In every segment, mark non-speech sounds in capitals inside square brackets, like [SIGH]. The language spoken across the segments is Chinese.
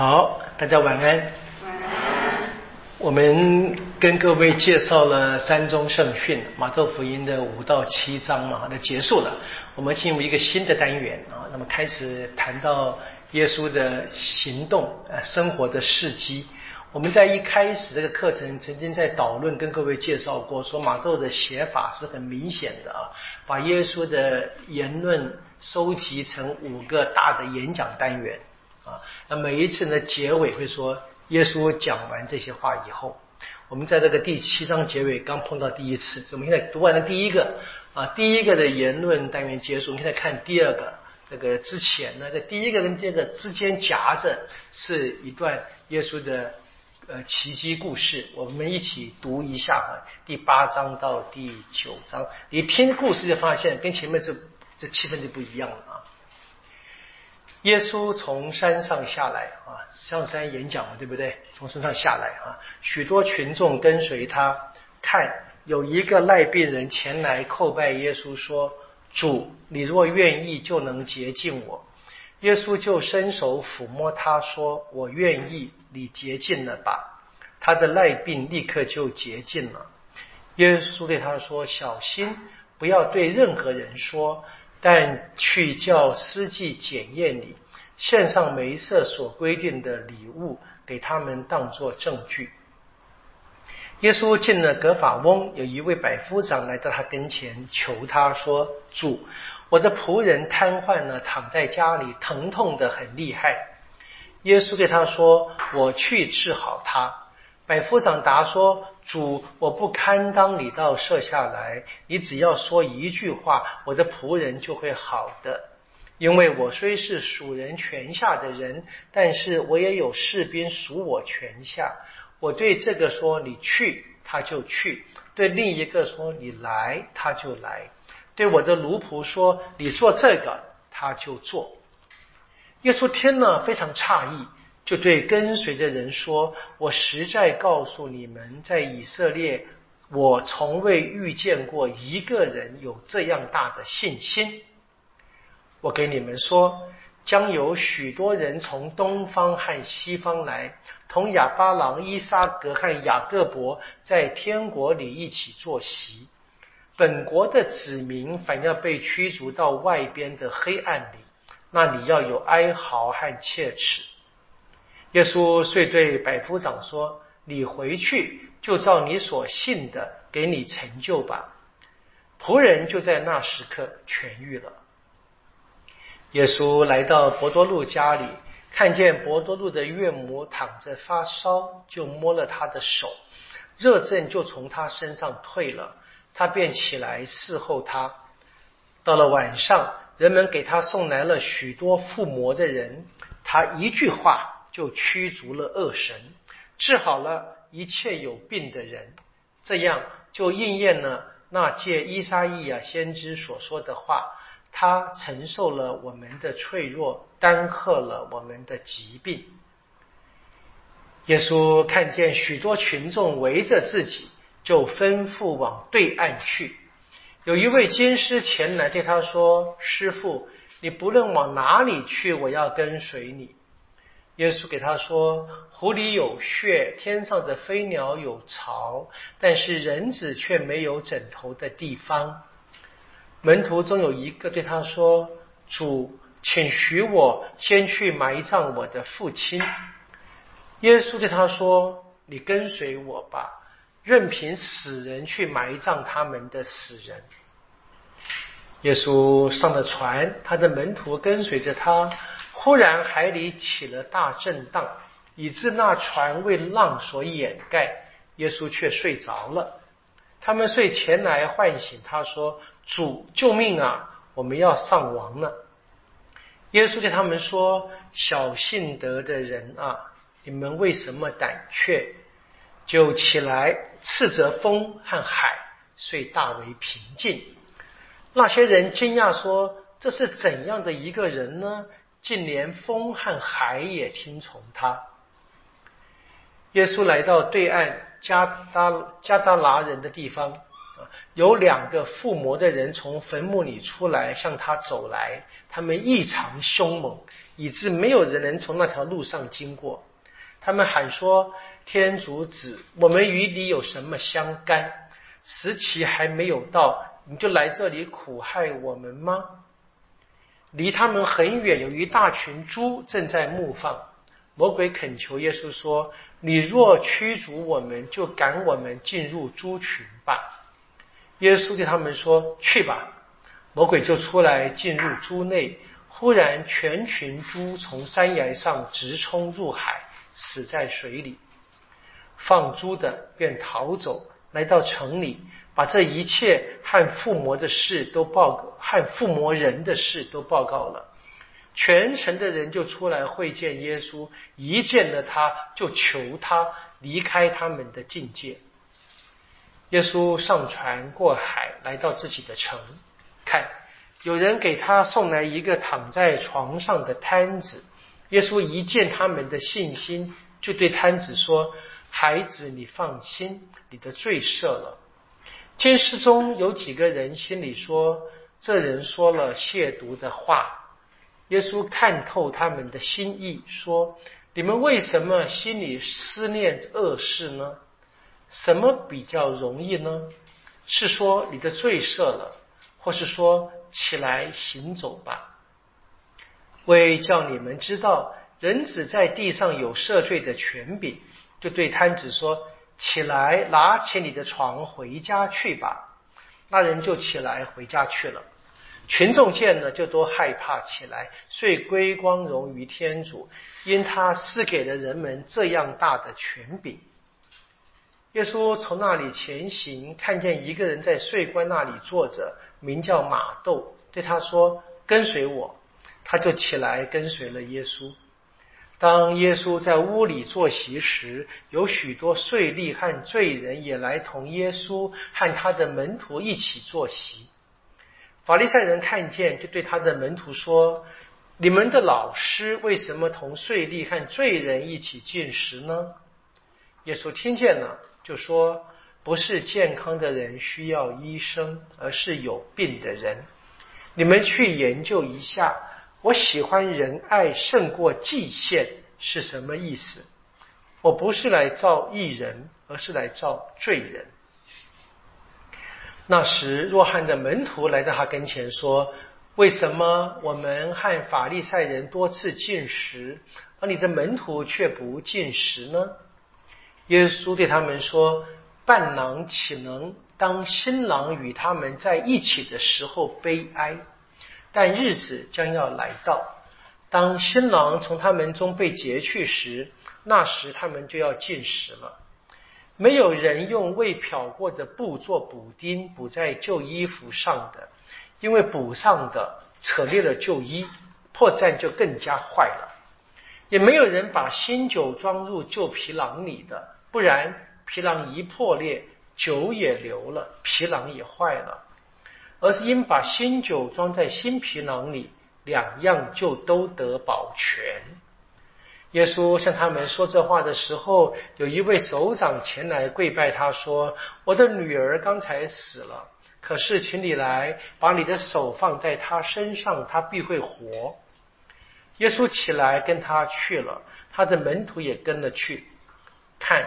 好，大家晚安。晚安我们跟各位介绍了三宗圣训，马窦福音的五到七章嘛，那结束了。我们进入一个新的单元啊，那么开始谈到耶稣的行动，呃，生活的事迹。我们在一开始这个课程曾经在导论跟各位介绍过，说马窦的写法是很明显的啊，把耶稣的言论收集成五个大的演讲单元啊，那每一次呢结尾会说耶稣讲完这些话以后，我们在这个第七章结尾刚碰到第一次，我们现在读完了第一个啊，第一个的言论单元结束，我们现在看第二个，这个之前呢，在第一个跟第二个之间夹着是一段耶稣的。呃，奇迹故事，我们一起读一下啊，第八章到第九章，你听故事就发现跟前面这这气氛就不一样了啊。耶稣从山上下来啊，上山演讲嘛，对不对？从山上下来啊，许多群众跟随他，看有一个赖病人前来叩拜耶稣，说：“主，你若愿意，就能洁净我。”耶稣就伸手抚摸他，说：“我愿意。”你洁净了吧？他的赖病立刻就洁净了。耶稣对他说：“小心，不要对任何人说，但去叫司祭检验你，献上梅瑟所规定的礼物给他们当作证据。”耶稣进了格法翁，有一位百夫长来到他跟前，求他说：“主，我的仆人瘫痪了，躺在家里，疼痛的很厉害。”耶稣对他说：“我去治好他。”百夫长答说：“主，我不堪当你到舍下来，你只要说一句话，我的仆人就会好的。因为我虽是属人权下的人，但是我也有士兵属我权下。我对这个说你去，他就去；对另一个说你来，他就来；对我的奴仆说你做这个，他就做。”耶稣听了非常诧异，就对跟随的人说：“我实在告诉你们，在以色列，我从未遇见过一个人有这样大的信心。我给你们说，将有许多人从东方和西方来，同亚巴郎、伊沙格和雅各伯在天国里一起坐席。本国的子民反要被驱逐到外边的黑暗里。”那你要有哀嚎和切齿。耶稣遂对百夫长说：“你回去，就照你所信的给你成就吧。”仆人就在那时刻痊愈了。耶稣来到伯多禄家里，看见伯多禄的岳母躺着发烧，就摸了他的手，热症就从他身上退了，他便起来侍候他。到了晚上。人们给他送来了许多附魔的人，他一句话就驱逐了恶神，治好了一切有病的人，这样就应验了那借伊莎伊亚先知所说的话：他承受了我们的脆弱，担荷了我们的疾病。耶稣看见许多群众围着自己，就吩咐往对岸去。有一位军师前来对他说：“师傅，你不论往哪里去，我要跟随你。”耶稣给他说：“湖里有穴，天上的飞鸟有巢，但是人子却没有枕头的地方。”门徒中有一个对他说：“主，请许我先去埋葬我的父亲。”耶稣对他说：“你跟随我吧。”任凭死人去埋葬他们的死人。耶稣上了船，他的门徒跟随着他。忽然海里起了大震荡，以致那船为浪所掩盖。耶稣却睡着了。他们遂前来唤醒他说：“主，救命啊！我们要丧亡了。”耶稣对他们说：“小信德的人啊，你们为什么胆怯？”就起来斥责风和海，遂大为平静。那些人惊讶说：“这是怎样的一个人呢？竟连风和海也听从他。”耶稣来到对岸加达加达拿人的地方有两个附魔的人从坟墓里出来，向他走来。他们异常凶猛，以致没有人能从那条路上经过。他们喊说：“天主子，我们与你有什么相干？时期还没有到，你就来这里苦害我们吗？”离他们很远，有一大群猪正在牧放。魔鬼恳求耶稣说：“你若驱逐我们，就赶我们进入猪群吧。”耶稣对他们说：“去吧。”魔鬼就出来进入猪内，忽然全群猪从山崖上直冲入海，死在水里。放猪的便逃走，来到城里，把这一切和附魔的事都报告，和附魔人的事都报告了。全城的人就出来会见耶稣，一见了他就求他离开他们的境界。耶稣上船过海，来到自己的城，看有人给他送来一个躺在床上的摊子。耶稣一见他们的信心，就对摊子说：“孩子，你放心，你的罪赦了。”监视中有几个人心里说：“这人说了亵渎的话。”耶稣看透他们的心意，说：“你们为什么心里思念恶事呢？”什么比较容易呢？是说你的罪赦了，或是说起来行走吧？为叫你们知道人子在地上有赦罪的权柄，就对摊子说：“起来，拿起你的床回家去吧。”那人就起来回家去了。群众见了，就都害怕起来，遂归光荣于天主，因他赐给了人们这样大的权柄。耶稣从那里前行，看见一个人在税官那里坐着，名叫马窦，对他说：“跟随我。”他就起来跟随了耶稣。当耶稣在屋里坐席时，有许多税吏和罪人也来同耶稣和他的门徒一起坐席。法利赛人看见，就对他的门徒说：“你们的老师为什么同税吏和罪人一起进食呢？”耶稣听见了。就说不是健康的人需要医生，而是有病的人。你们去研究一下，我喜欢仁爱胜过祭献是什么意思？我不是来造义人，而是来造罪人。那时，若翰的门徒来到他跟前说：“为什么我们和法利赛人多次进食，而你的门徒却不进食呢？”耶稣对他们说：“伴郎岂能当新郎与他们在一起的时候悲哀？但日子将要来到，当新郎从他们中被劫去时，那时他们就要进食了。没有人用未漂过的布做补丁补在旧衣服上的，因为补上的扯裂了旧衣，破绽就更加坏了。也没有人把新酒装入旧皮囊里的。”不然，皮囊一破裂，酒也流了，皮囊也坏了。而是应把新酒装在新皮囊里，两样就都得保全。耶稣向他们说这话的时候，有一位首长前来跪拜他说：“我的女儿刚才死了，可是请你来把你的手放在她身上，她必会活。”耶稣起来跟他去了，他的门徒也跟了去。看，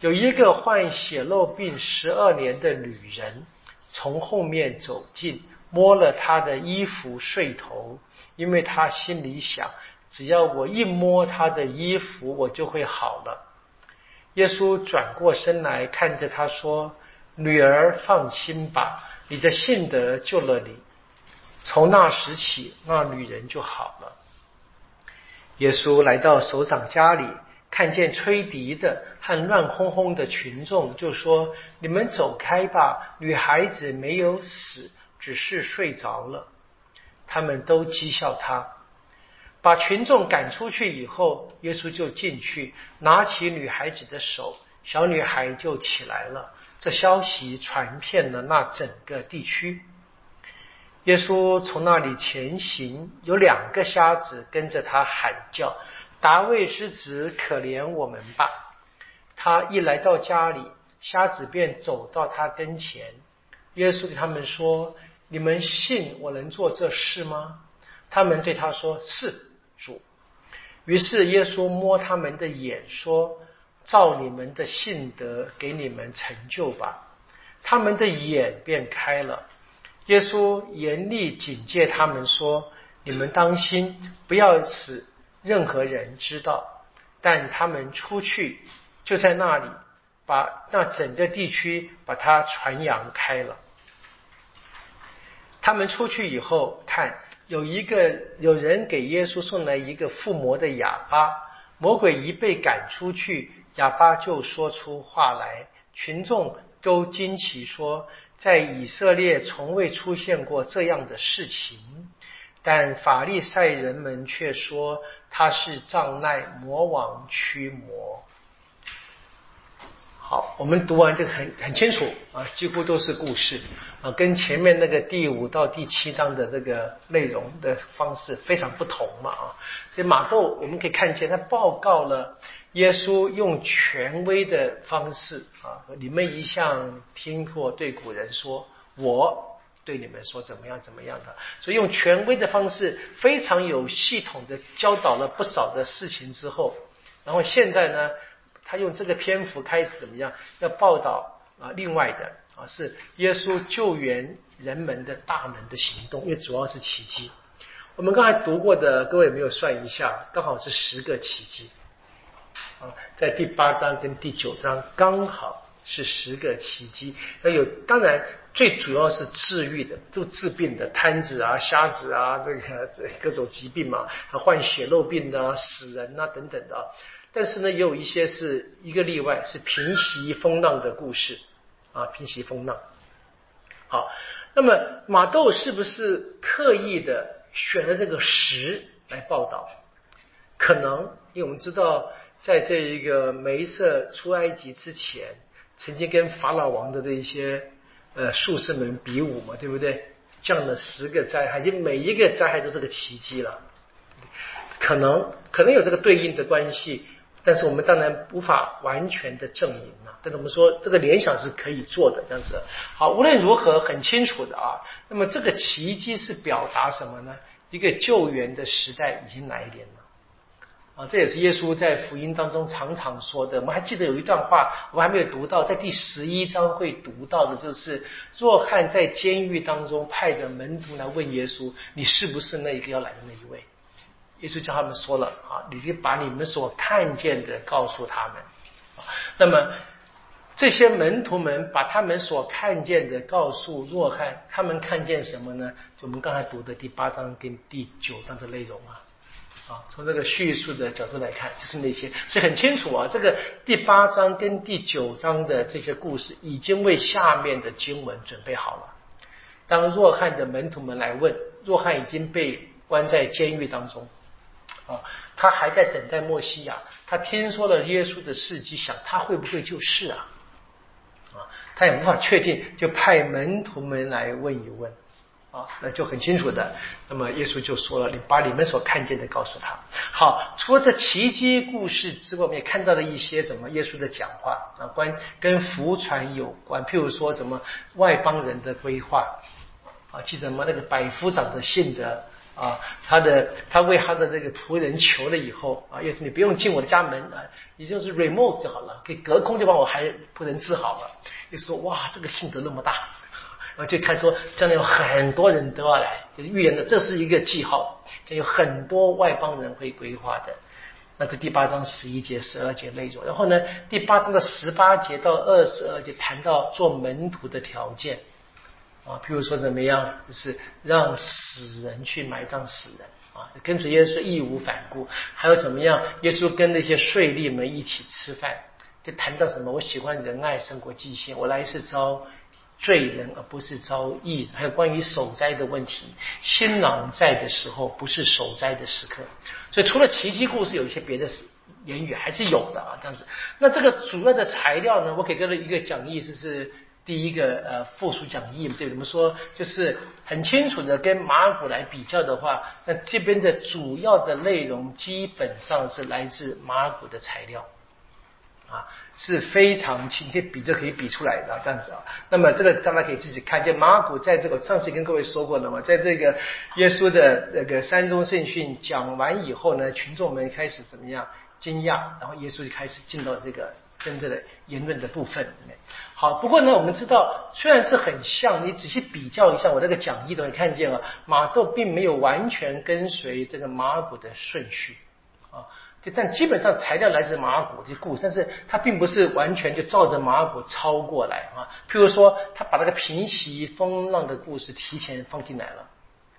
有一个患血漏病十二年的女人从后面走近，摸了他的衣服睡头，因为他心里想：只要我一摸他的衣服，我就会好了。耶稣转过身来看着他说：“女儿，放心吧，你的信德救了你。”从那时起，那女人就好了。耶稣来到首长家里。看见吹笛的和乱哄哄的群众，就说：“你们走开吧，女孩子没有死，只是睡着了。”他们都讥笑他。把群众赶出去以后，耶稣就进去，拿起女孩子的手，小女孩就起来了。这消息传遍了那整个地区。耶稣从那里前行，有两个瞎子跟着他喊叫。达卫之子，可怜我们吧！他一来到家里，瞎子便走到他跟前，耶稣对他们说：“你们信我能做这事吗？”他们对他说：“是主。”于是耶稣摸他们的眼说：“照你们的信德，给你们成就吧。”他们的眼便开了。耶稣严厉警戒他们说：“你们当心，不要使任何人知道。”但他们出去，就在那里把那整个地区把它传扬开了。他们出去以后，看有一个有人给耶稣送来一个附魔的哑巴，魔鬼一被赶出去，哑巴就说出话来，群众都惊奇说，在以色列从未出现过这样的事情。但法利赛人们却说他是障碍魔王驱魔。好，我们读完这个很很清楚啊，几乎都是故事啊，跟前面那个第五到第七章的这个内容的方式非常不同嘛啊。所以马窦我们可以看见，他报告了耶稣用权威的方式啊，你们一向听过对古人说我。对你们说怎么样怎么样的，所以用权威的方式，非常有系统的教导了不少的事情之后，然后现在呢，他用这个篇幅开始怎么样？要报道啊，另外的啊是耶稣救援人们的大能的行动，因为主要是奇迹。我们刚才读过的，各位有没有算一下？刚好是十个奇迹啊，在第八章跟第九章刚好是十个奇迹。那有当然。最主要是治愈的，就治病的，瘫子啊、瞎子啊，这个这各种疾病嘛，还患血肉病的、死人啊等等的。但是呢，也有一些是一个例外，是平息风浪的故事啊，平息风浪。好，那么马窦是不是刻意的选了这个十来报道？可能，因为我们知道，在这一个梅瑟出埃及之前，曾经跟法老王的这一些。呃，术士们比武嘛，对不对？降了十个灾害，就每一个灾害都是个奇迹了。可能可能有这个对应的关系，但是我们当然无法完全的证明啊。但是我们说这个联想是可以做的，这样子。好，无论如何，很清楚的啊。那么这个奇迹是表达什么呢？一个救援的时代已经来临了。啊，这也是耶稣在福音当中常常说的。我们还记得有一段话，我们还没有读到，在第十一章会读到的，就是若翰在监狱当中派着门徒来问耶稣：“你是不是那一个要来的那一位？”耶稣叫他们说了：“啊，你就把你们所看见的告诉他们。”那么这些门徒们把他们所看见的告诉若翰，他们看见什么呢？就我们刚才读的第八章跟第九章的内容啊。啊，从这个叙述的角度来看，就是那些，所以很清楚啊。这个第八章跟第九章的这些故事，已经为下面的经文准备好了。当若翰的门徒们来问，若翰已经被关在监狱当中，啊，他还在等待墨西亚。他听说了耶稣的事迹，想他会不会就是啊？啊，他也无法确定，就派门徒们来问一问。啊，那就很清楚的。那么耶稣就说了：“你把你们所看见的告诉他。”好，除了这奇迹故事之外，我们也看到了一些什么耶稣的讲话啊，关跟福传有关。譬如说什么外邦人的规划啊，记得吗？那个百夫长的信德啊，他的他为他的这个仆人求了以后啊，耶稣你不用进我的家门啊，你就是 remote 就好了，可以隔空就把我还仆人治好了。耶稣说：“哇，这个信德那么大。”然后就看说，将来有很多人都要来，就是预言的，这是一个记号，将有很多外邦人会规划的。那这第八章十一节、十二节内容。然后呢，第八章的十八节到二十二节谈到做门徒的条件啊，譬如说怎么样，就是让死人去埋葬死人啊，跟着耶稣义无反顾。还有怎么样，耶稣跟那些税吏们一起吃饭，就谈到什么？我喜欢仁爱胜过祭献，我来是招。罪人而不是遭义人，还有关于守灾的问题。新郎在的时候不是守灾的时刻，所以除了奇迹故事，有一些别的言语还是有的啊。这样子，那这个主要的材料呢，我给各位一个讲义，就是第一个呃附属讲义，对，怎么说？就是很清楚的跟马古来比较的话，那这边的主要的内容基本上是来自马古的材料。啊，是非常清，这比就可以比出来的这样子啊。那么这个大家可以自己看见，马古在这个上次跟各位说过了嘛，在这个耶稣的那个山中圣训讲完以后呢，群众们开始怎么样惊讶，然后耶稣就开始进到这个真正的言论的部分里面。好，不过呢，我们知道虽然是很像，你仔细比较一下我那个讲义都会看见啊，马窦并没有完全跟随这个马古的顺序。就但基本上材料来自马古的故事，但是他并不是完全就照着马古抄过来啊。譬如说，他把那个平息风浪的故事提前放进来了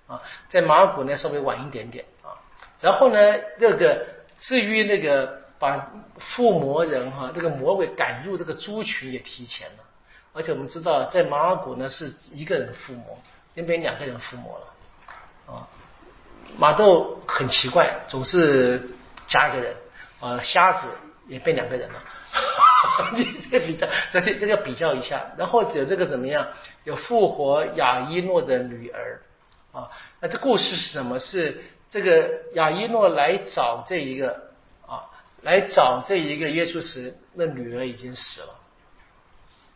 啊，在马古呢稍微晚一点点啊。然后呢，这个至于那个把附魔人哈，这个魔鬼赶入这个猪群也提前了。而且我们知道，在马古呢是一个人附魔，那边两个人附魔了啊。马豆很奇怪，总是。加一个人，呃，瞎子也变两个人了，这 [LAUGHS] 这比较，这这这要比较一下，然后有这个怎么样？有复活雅伊诺的女儿啊，那这故事是什么？是这个雅伊诺来找这一个啊，来找这一个耶稣时，那女儿已经死了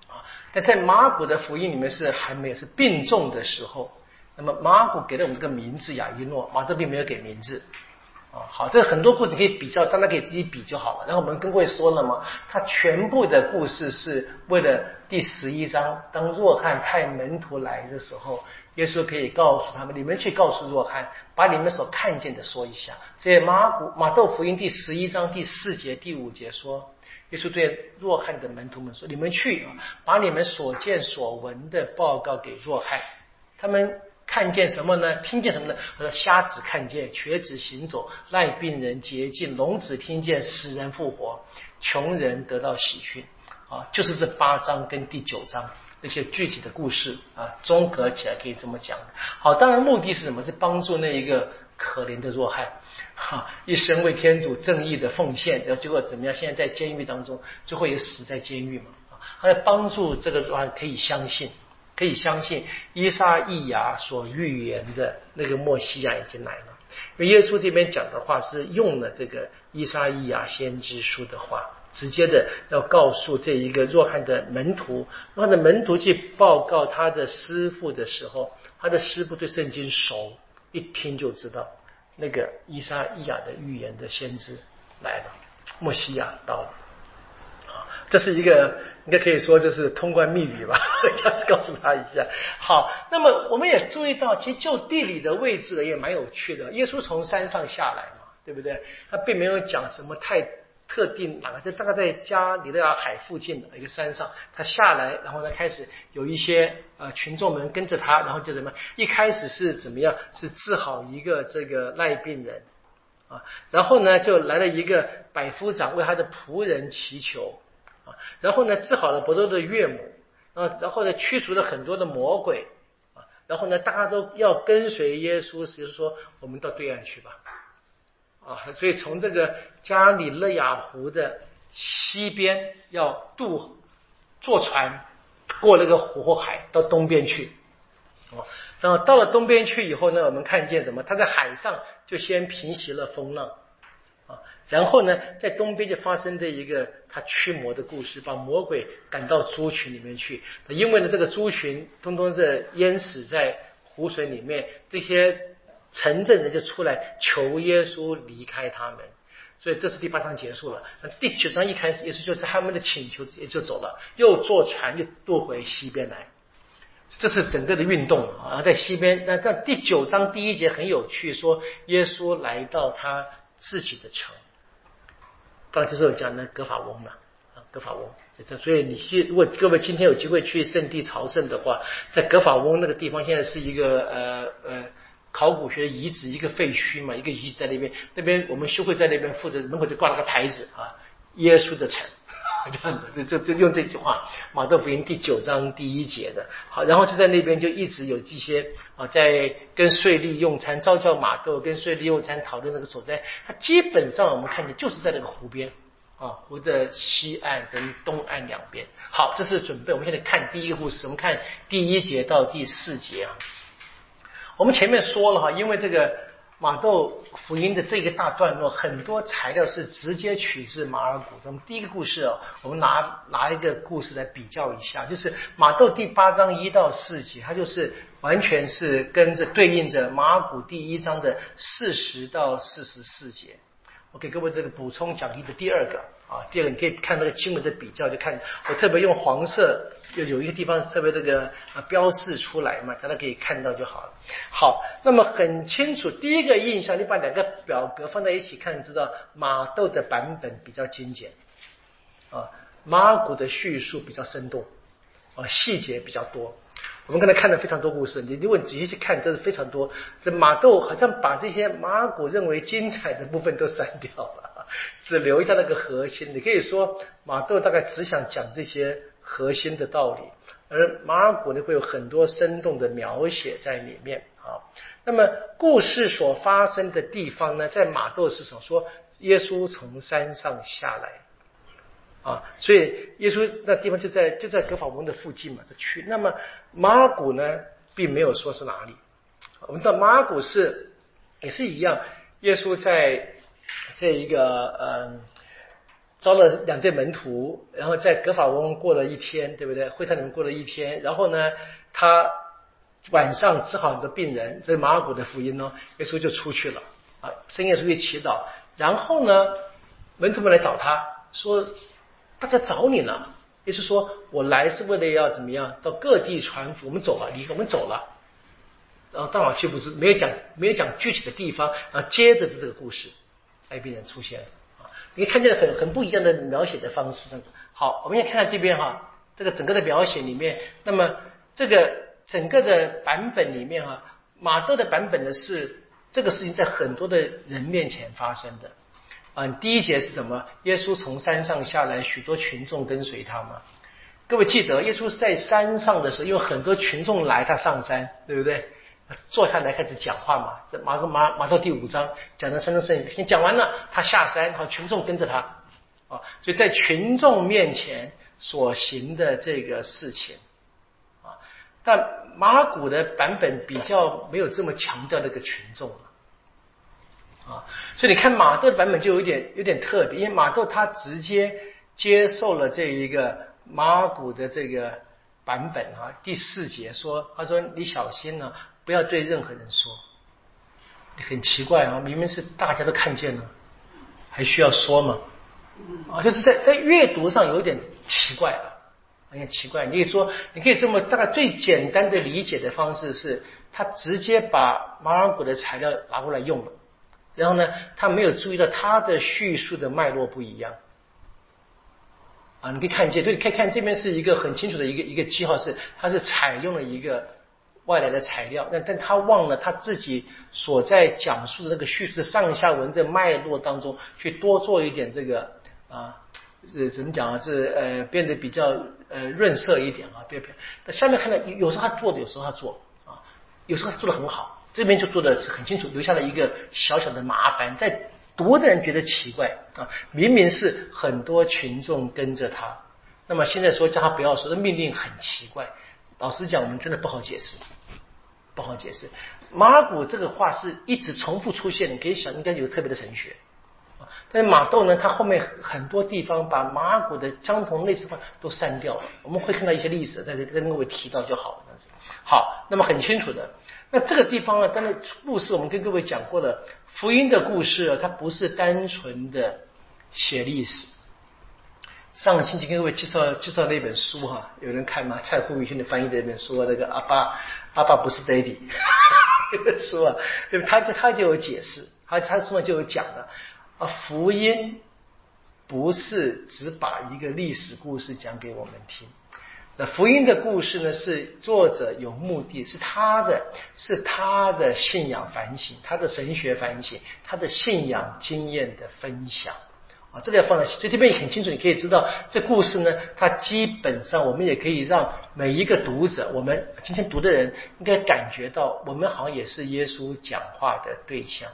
啊。但在马古的福音里面是还没有，是病重的时候。那么马古给了我们这个名字雅伊诺，马特并没有给名字。啊，好，这很多故事可以比较，大家可以自己比就好了。然后我们跟各位说了嘛，他全部的故事是为了第十一章，当若翰派门徒来的时候，耶稣可以告诉他们，你们去告诉若翰，把你们所看见的说一下。所以马古马窦福音第十一章第四节、第五节说，耶稣对若翰的门徒们说，你们去啊，把你们所见所闻的报告给若翰，他们。看见什么呢？听见什么呢？他说：瞎子看见，瘸子行走，赖病人洁净，聋子听见，死人复活，穷人得到喜讯。啊，就是这八章跟第九章那些具体的故事啊，综合起来可以这么讲。好，当然目的是什么？是帮助那一个可怜的弱汉，哈，一生为天主正义的奉献，然后结果怎么样？现在在监狱当中，最后也死在监狱嘛。啊，他要帮助这个弱汉可以相信。可以相信伊莎伊亚所预言的那个墨西亚已经来了，因为耶稣这边讲的话是用了这个伊莎伊亚先知书的话，直接的要告诉这一个若翰的门徒，若翰的门徒去报告他的师傅的时候，他的师傅对圣经熟，一听就知道那个伊莎伊亚的预言的先知来了，墨西亚到了，啊，这是一个。应该可以说这是通关密语吧，这样子告诉他一下。好，那么我们也注意到，其实就地理的位置也蛮有趣的。耶稣从山上下来嘛，对不对？他并没有讲什么太特定哪个，就大概在加里勒亚海附近的一个山上，他下来，然后呢开始有一些呃群众们跟着他，然后就怎么？一开始是怎么样？是治好一个这个赖病人啊，然后呢就来了一个百夫长为他的仆人祈求。然后呢，治好了伯多的岳母啊，然后呢，驱除了很多的魔鬼啊，然后呢，大家都要跟随耶稣，就是说，我们到对岸去吧啊，所以从这个加里勒亚湖的西边要渡坐船过那个湖或海到东边去啊，然后到了东边去以后呢，我们看见什么？他在海上就先平息了风浪。啊然后呢，在东边就发生这一个他驱魔的故事，把魔鬼赶到猪群里面去。因为呢，这个猪群通通是淹死在湖水里面，这些城镇人就出来求耶稣离开他们。所以这是第八章结束了。那第九章一开始，耶稣就在他们的请求之下就走了，又坐船又渡回西边来。这是整个的运动啊，在西边。那在第九章第一节很有趣，说耶稣来到他自己的城。刚就是我讲的格法翁嘛，啊，格法翁，所以你去，如果各位今天有机会去圣地朝圣的话，在格法翁那个地方，现在是一个呃呃考古学遗址，一个废墟嘛，一个遗址在那边，那边我们修会在那边负责，门口就挂了个牌子啊，耶稣的城。[LAUGHS] 这样子，就就就用这句话，《马窦福音》第九章第一节的。好，然后就在那边就一直有这些啊，在跟税吏用餐，招教马窦跟税吏用餐讨论那个所在。他基本上我们看见就是在那个湖边啊，湖的西岸跟东岸两边。好，这是准备。我们现在看第一个故事，我们看第一节到第四节啊。我们前面说了哈，因为这个马窦福音的这个大段落，很多材料是直接取自马尔谷。那么第一个故事哦，我们拿拿一个故事来比较一下，就是马窦第八章一到四节，它就是完全是跟着对应着马尔谷第一章的四十到四十四节。我给各位这个补充讲义的第二个啊，第二个你可以看那个经文的比较，就看我特别用黄色。就有一个地方特别这个啊标示出来嘛，大家可以看到就好了。好，那么很清楚，第一个印象，你把两个表格放在一起看，知道马窦的版本比较精简，啊，马古的叙述比较生动，啊，细节比较多。我们刚才看了非常多故事，你如果仔细去看，都是非常多。这马窦好像把这些马古认为精彩的部分都删掉了，只留下那个核心。你可以说马窦大概只想讲这些。核心的道理，而马尔谷呢会有很多生动的描写在里面啊。那么故事所发生的地方呢，在马窦是所说耶稣从山上下来啊，所以耶稣那地方就在就在格法翁的附近嘛，这去。那么马尔谷呢，并没有说是哪里。我们知道马尔谷是也是一样，耶稣在这一个嗯。招了两对门徒，然后在格法翁过了一天，对不对？会堂里面过了一天，然后呢，他晚上治好很多病人，这是马尔谷的福音哦。耶稣就出去了啊，深夜出去祈祷，然后呢，门徒们来找他说：“大家找你呢。”耶稣说：“我来是为了要怎么样？到各地传福，我们走了，离我们走了。”然后到哪去不知，没有讲，没有讲具体的地方。然后，接着是这个故事，爱病人出现了。你看见很很不一样的描写的方式，这样子。好，我们先看看这边哈，这个整个的描写里面，那么这个整个的版本里面哈，马豆的版本呢是这个事情在很多的人面前发生的。啊，第一节是什么？耶稣从山上下来，许多群众跟随他嘛。各位记得，耶稣在山上的时候，有很多群众来，他上山，对不对？坐下来开始讲话嘛，这马个马马上第五章讲的三生圣先讲完了，他下山，然后群众跟着他，啊，所以在群众面前所行的这个事情，啊，但马古的版本比较没有这么强调那个群众了，啊，所以你看马窦的版本就有点有点特别，因为马窦他直接接受了这一个马古的这个版本啊，第四节说，他说你小心呢。不要对任何人说，很奇怪啊！明明是大家都看见了，还需要说吗？啊，就是在在阅读上有点奇怪了，有点奇怪。你可以说，你可以这么大概最简单的理解的方式是，他直接把马尔谷的材料拿过来用了，然后呢，他没有注意到他的叙述的脉络不一样。啊，你可以看见，对，可以看这边是一个很清楚的一个一个记号，是它是采用了一个。外来的材料，但但他忘了他自己所在讲述的那个叙事上下文的脉络当中，去多做一点这个啊，呃，怎么讲啊？是呃，变得比较呃润色一点啊，变变。那下面看到有时候他做的，有时候他做啊，有时候他做的很好，这边就做的是很清楚，留下了一个小小的麻烦，在读的人觉得奇怪啊，明明是很多群众跟着他，那么现在说叫他不要说，的命令很奇怪。老实讲，我们真的不好解释。不好解释，马古这个话是一直重复出现，你可以想应该有特别的神学。但是马窦呢，他后面很多地方把马古的相同类似话都删掉了。我们会看到一些历史，在这跟各位提到就好了。好，那么很清楚的，那这个地方呢，当然故事我们跟各位讲过了，福音的故事它不是单纯的写历史。上个星期跟各位介绍介绍那本书哈，有人看吗？蔡胡宇轩的翻译的那本书，那个阿爸。阿爸不是 daddy，书啊，对？他就他就有解释，他他书上就有讲的啊，福音不是只把一个历史故事讲给我们听，那福音的故事呢，是作者有目的，是他的，是他的信仰反省，他的神学反省，他的信仰经验的分享。这个要放在，所以这边也很清楚，你可以知道这故事呢，它基本上我们也可以让每一个读者，我们今天读的人应该感觉到，我们好像也是耶稣讲话的对象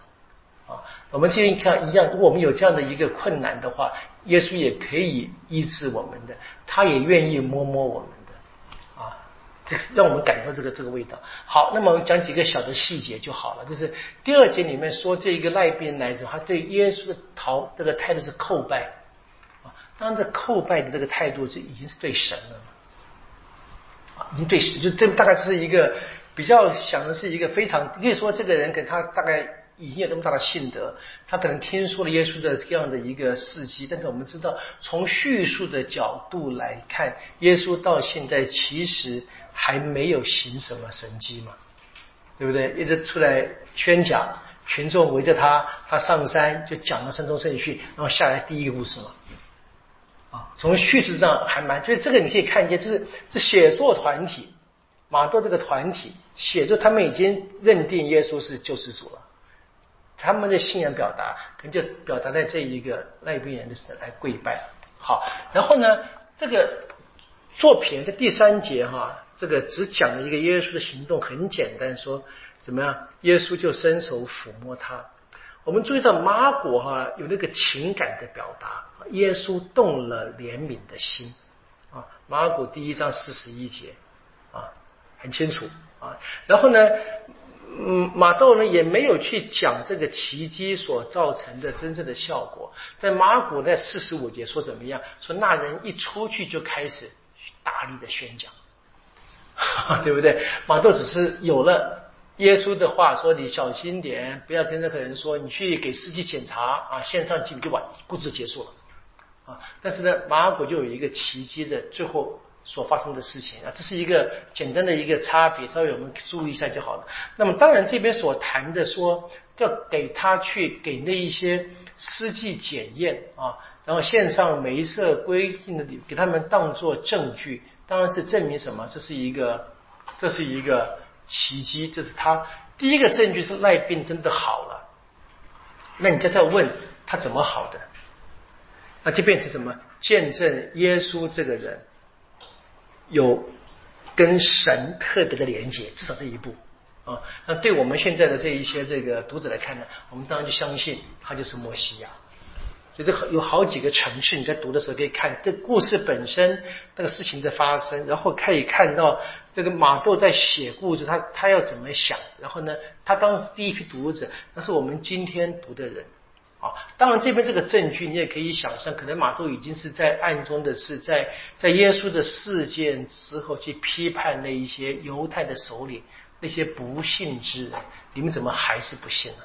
啊。我们今天看一样，如果我们有这样的一个困难的话，耶稣也可以医治我们的，他也愿意摸摸我们这是。让我们感受这个这个味道。好，那么我们讲几个小的细节就好了。就是第二节里面说，这一个赖病来者，他对耶稣的逃这个态度是叩拜啊。当然，这叩拜的这个态度，这已经是对神了啊，已经对神，就这大概是一个比较想的是一个非常，可以说这个人跟他大概。已经有那么大的信德，他可能听说了耶稣的这样的一个事迹，但是我们知道，从叙述的角度来看，耶稣到现在其实还没有行什么神迹嘛，对不对？一直出来宣讲，群众围着他，他上山就讲了圣宗圣训，然后下来第一个故事嘛，啊，从叙事上还蛮，所以这个你可以看见，这是是写作团体马多这个团体写作，他们已经认定耶稣是救世主了。他们的信仰表达，可能就表达在这一个赖病人的时来跪拜。好，然后呢，这个作品的第三节哈，这个只讲了一个耶稣的行动，很简单，说怎么样？耶稣就伸手抚摸他。我们注意到马果哈有那个情感的表达，耶稣动了怜悯的心啊。马古第一章四十一节啊，很清楚啊。然后呢？嗯，马窦呢也没有去讲这个奇迹所造成的真正的效果。在马古在四十五节说怎么样？说那人一出去就开始大力的宣讲，[LAUGHS] 对不对？马窦只是有了耶稣的话，说你小心点，不要跟任何人说，你去给司机检查啊，线上记录就完，故事结束了啊。但是呢，马古就有一个奇迹的最后。所发生的事情啊，这是一个简单的一个差别，稍微我们注意一下就好了。那么当然这边所谈的说要给他去给那一些司机检验啊，然后线上没色规定的给他们当做证据，当然是证明什么？这是一个这是一个奇迹，这是他第一个证据是赖病真的好了。那你就再问他怎么好的？那就变成什么？见证耶稣这个人。有跟神特别的连接，至少这一步啊。那对我们现在的这一些这个读者来看呢，我们当然就相信他就是摩西亚。所以这有好几个层次，你在读的时候可以看这故事本身那个事情的发生，然后可以看到这个马窦在写故事，他他要怎么想，然后呢，他当时第一批读者，那是我们今天读的人。啊，当然这边这个证据你也可以想象，可能马窦已经是在暗中的是在在耶稣的事件之后去批判那一些犹太的首领，那些不信之人，你们怎么还是不信呢？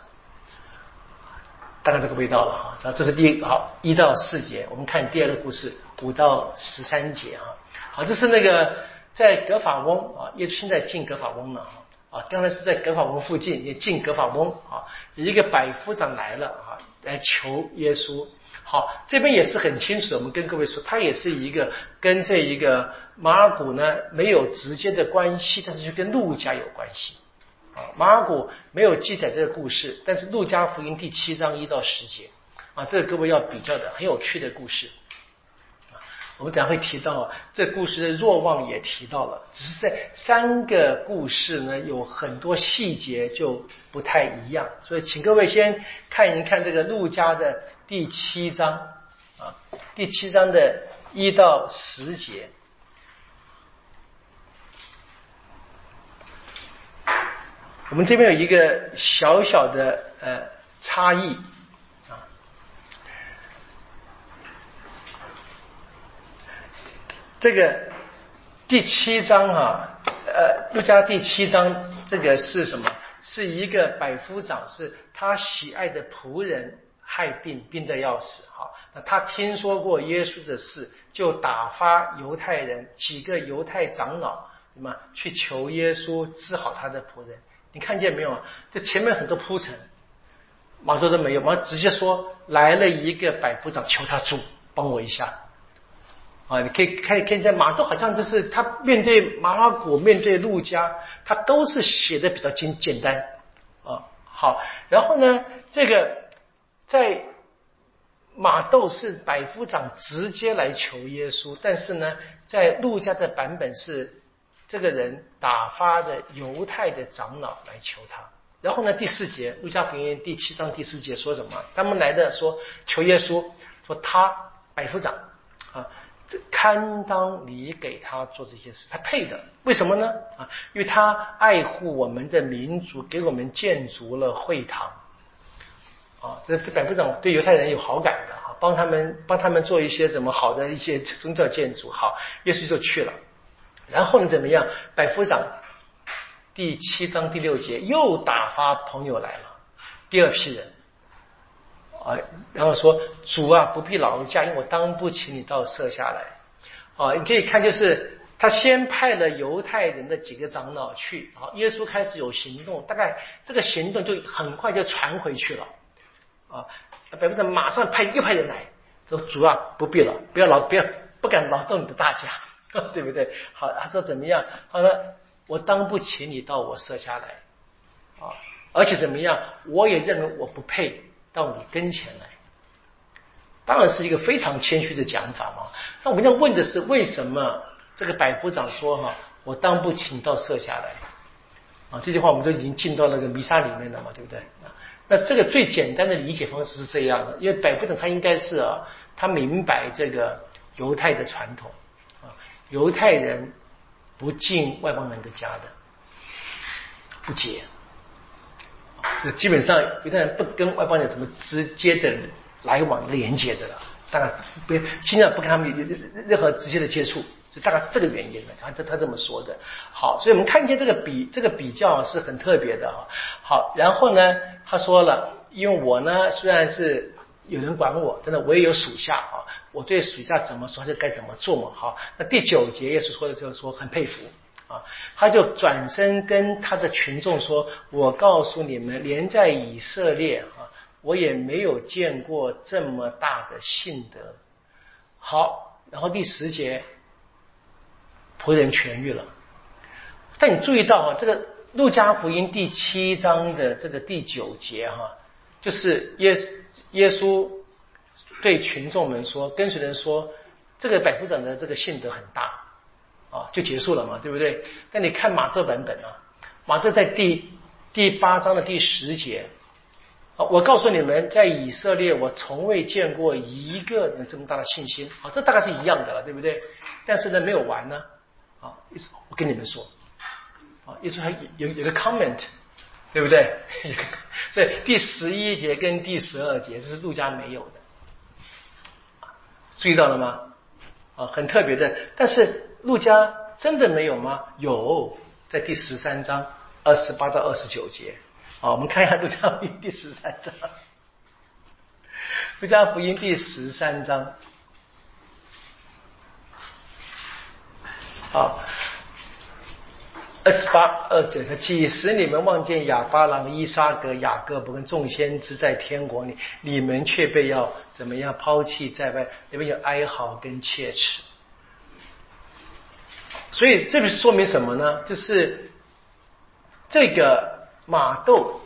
大概这个味道了哈。这是第一好一到四节，我们看第二个故事五到十三节啊。好，这是那个在格法翁啊，耶稣现在进格法翁了啊。啊刚才是在格法翁附近也进格法翁啊，有一个百夫长来了啊。来求耶稣，好，这边也是很清楚。我们跟各位说，他也是一个跟这一个马尔谷呢没有直接的关系，但是就跟路加有关系。啊，马尔谷没有记载这个故事，但是路加福音第七章一到十节，啊，这个各位要比较的很有趣的故事。我们等下会提到这故事的若望也提到了，只是在三个故事呢有很多细节就不太一样，所以请各位先看一看这个路加的第七章啊，第七章的一到十节，我们这边有一个小小的呃差异。这个第七章哈，呃，路加第七章这个是什么？是一个百夫长，是他喜爱的仆人害病，病得要死哈。那他听说过耶稣的事，就打发犹太人几个犹太长老，什么去求耶稣治好他的仆人。你看见没有？这前面很多铺陈，马头都没有，马直接说来了一个百夫长，求他主帮我一下。啊，你可以看看在马窦好像就是他面对马拉古，面对路加，他都是写的比较简简单啊。好，然后呢，这个在马窦是百夫长直接来求耶稣，但是呢，在路加的版本是这个人打发的犹太的长老来求他。然后呢，第四节路加福音第七章第四节说什么？他们来的说求耶稣，说他百夫长。这堪当你给他做这些事，他配的。为什么呢？啊，因为他爱护我们的民族，给我们建筑了会堂。啊，这这百夫长对犹太人有好感的哈，帮他们帮他们做一些怎么好的一些宗教建筑。好，耶稣就去了。然后呢，怎么样？百夫长第七章第六节又打发朋友来了，第二批人。啊，然后说主啊，不必劳驾，因为我当不起你到舍下来。啊，你可以看，就是他先派了犹太人的几个长老去，啊，耶稣开始有行动，大概这个行动就很快就传回去了。啊，百分之马上派又派人来，说主啊，不必了，不要劳，不要不敢劳动你的大家，[LAUGHS] 对不对？好，他说怎么样？他说我当不起你到我舍下来。啊，而且怎么样？我也认为我不配。到你跟前来，当然是一个非常谦虚的讲法嘛。那我们要问的是，为什么这个百夫长说哈，我当不起你到舍下来啊？这句话我们都已经进到那个弥撒里面了嘛，对不对？那这个最简单的理解方式是这样的，因为百夫长他应该是啊，他明白这个犹太的传统啊，犹太人不进外邦人的家的，不解。就基本上犹太人不跟外邦人什么直接的来往连接的了，大概不尽量不跟他们有任何直接的接触，是大概是这个原因的。他他他这么说的。好，所以我们看见这个比这个比较是很特别的哈。好，然后呢，他说了，因为我呢虽然是有人管我，真的我也有属下啊，我对属下怎么说就该怎么做嘛。好，那第九节也是说的就是说很佩服。啊，他就转身跟他的群众说：“我告诉你们，连在以色列啊，我也没有见过这么大的信德。”好，然后第十节，仆人痊愈了。但你注意到啊，这个路加福音第七章的这个第九节哈，就是耶耶稣对群众们说，跟随人说，这个百夫长的这个信德很大。啊，就结束了嘛，对不对？但你看马特版本啊，马特在第第八章的第十节，啊，我告诉你们，在以色列，我从未见过一个人这么大的信心。啊，这大概是一样的了，对不对？但是呢，没有完呢。啊，我跟你们说，啊，耶稣还有有个 comment，对不对？[LAUGHS] 对，第十一节跟第十二节，这是路加没有的，注意到了吗？啊，很特别的，但是。陆家真的没有吗？有，在第十三章二十八到二十九节。好，我们看一下陆家福音第十三章。[LAUGHS] 陆家福音第十三章。好，二十八二九，他几时你们望见亚巴郎、伊沙格、雅各伯跟众先知在天国里，你们却被要怎么样抛弃在外？你们有哀嚎跟切齿。所以这个说明什么呢？就是这个马豆，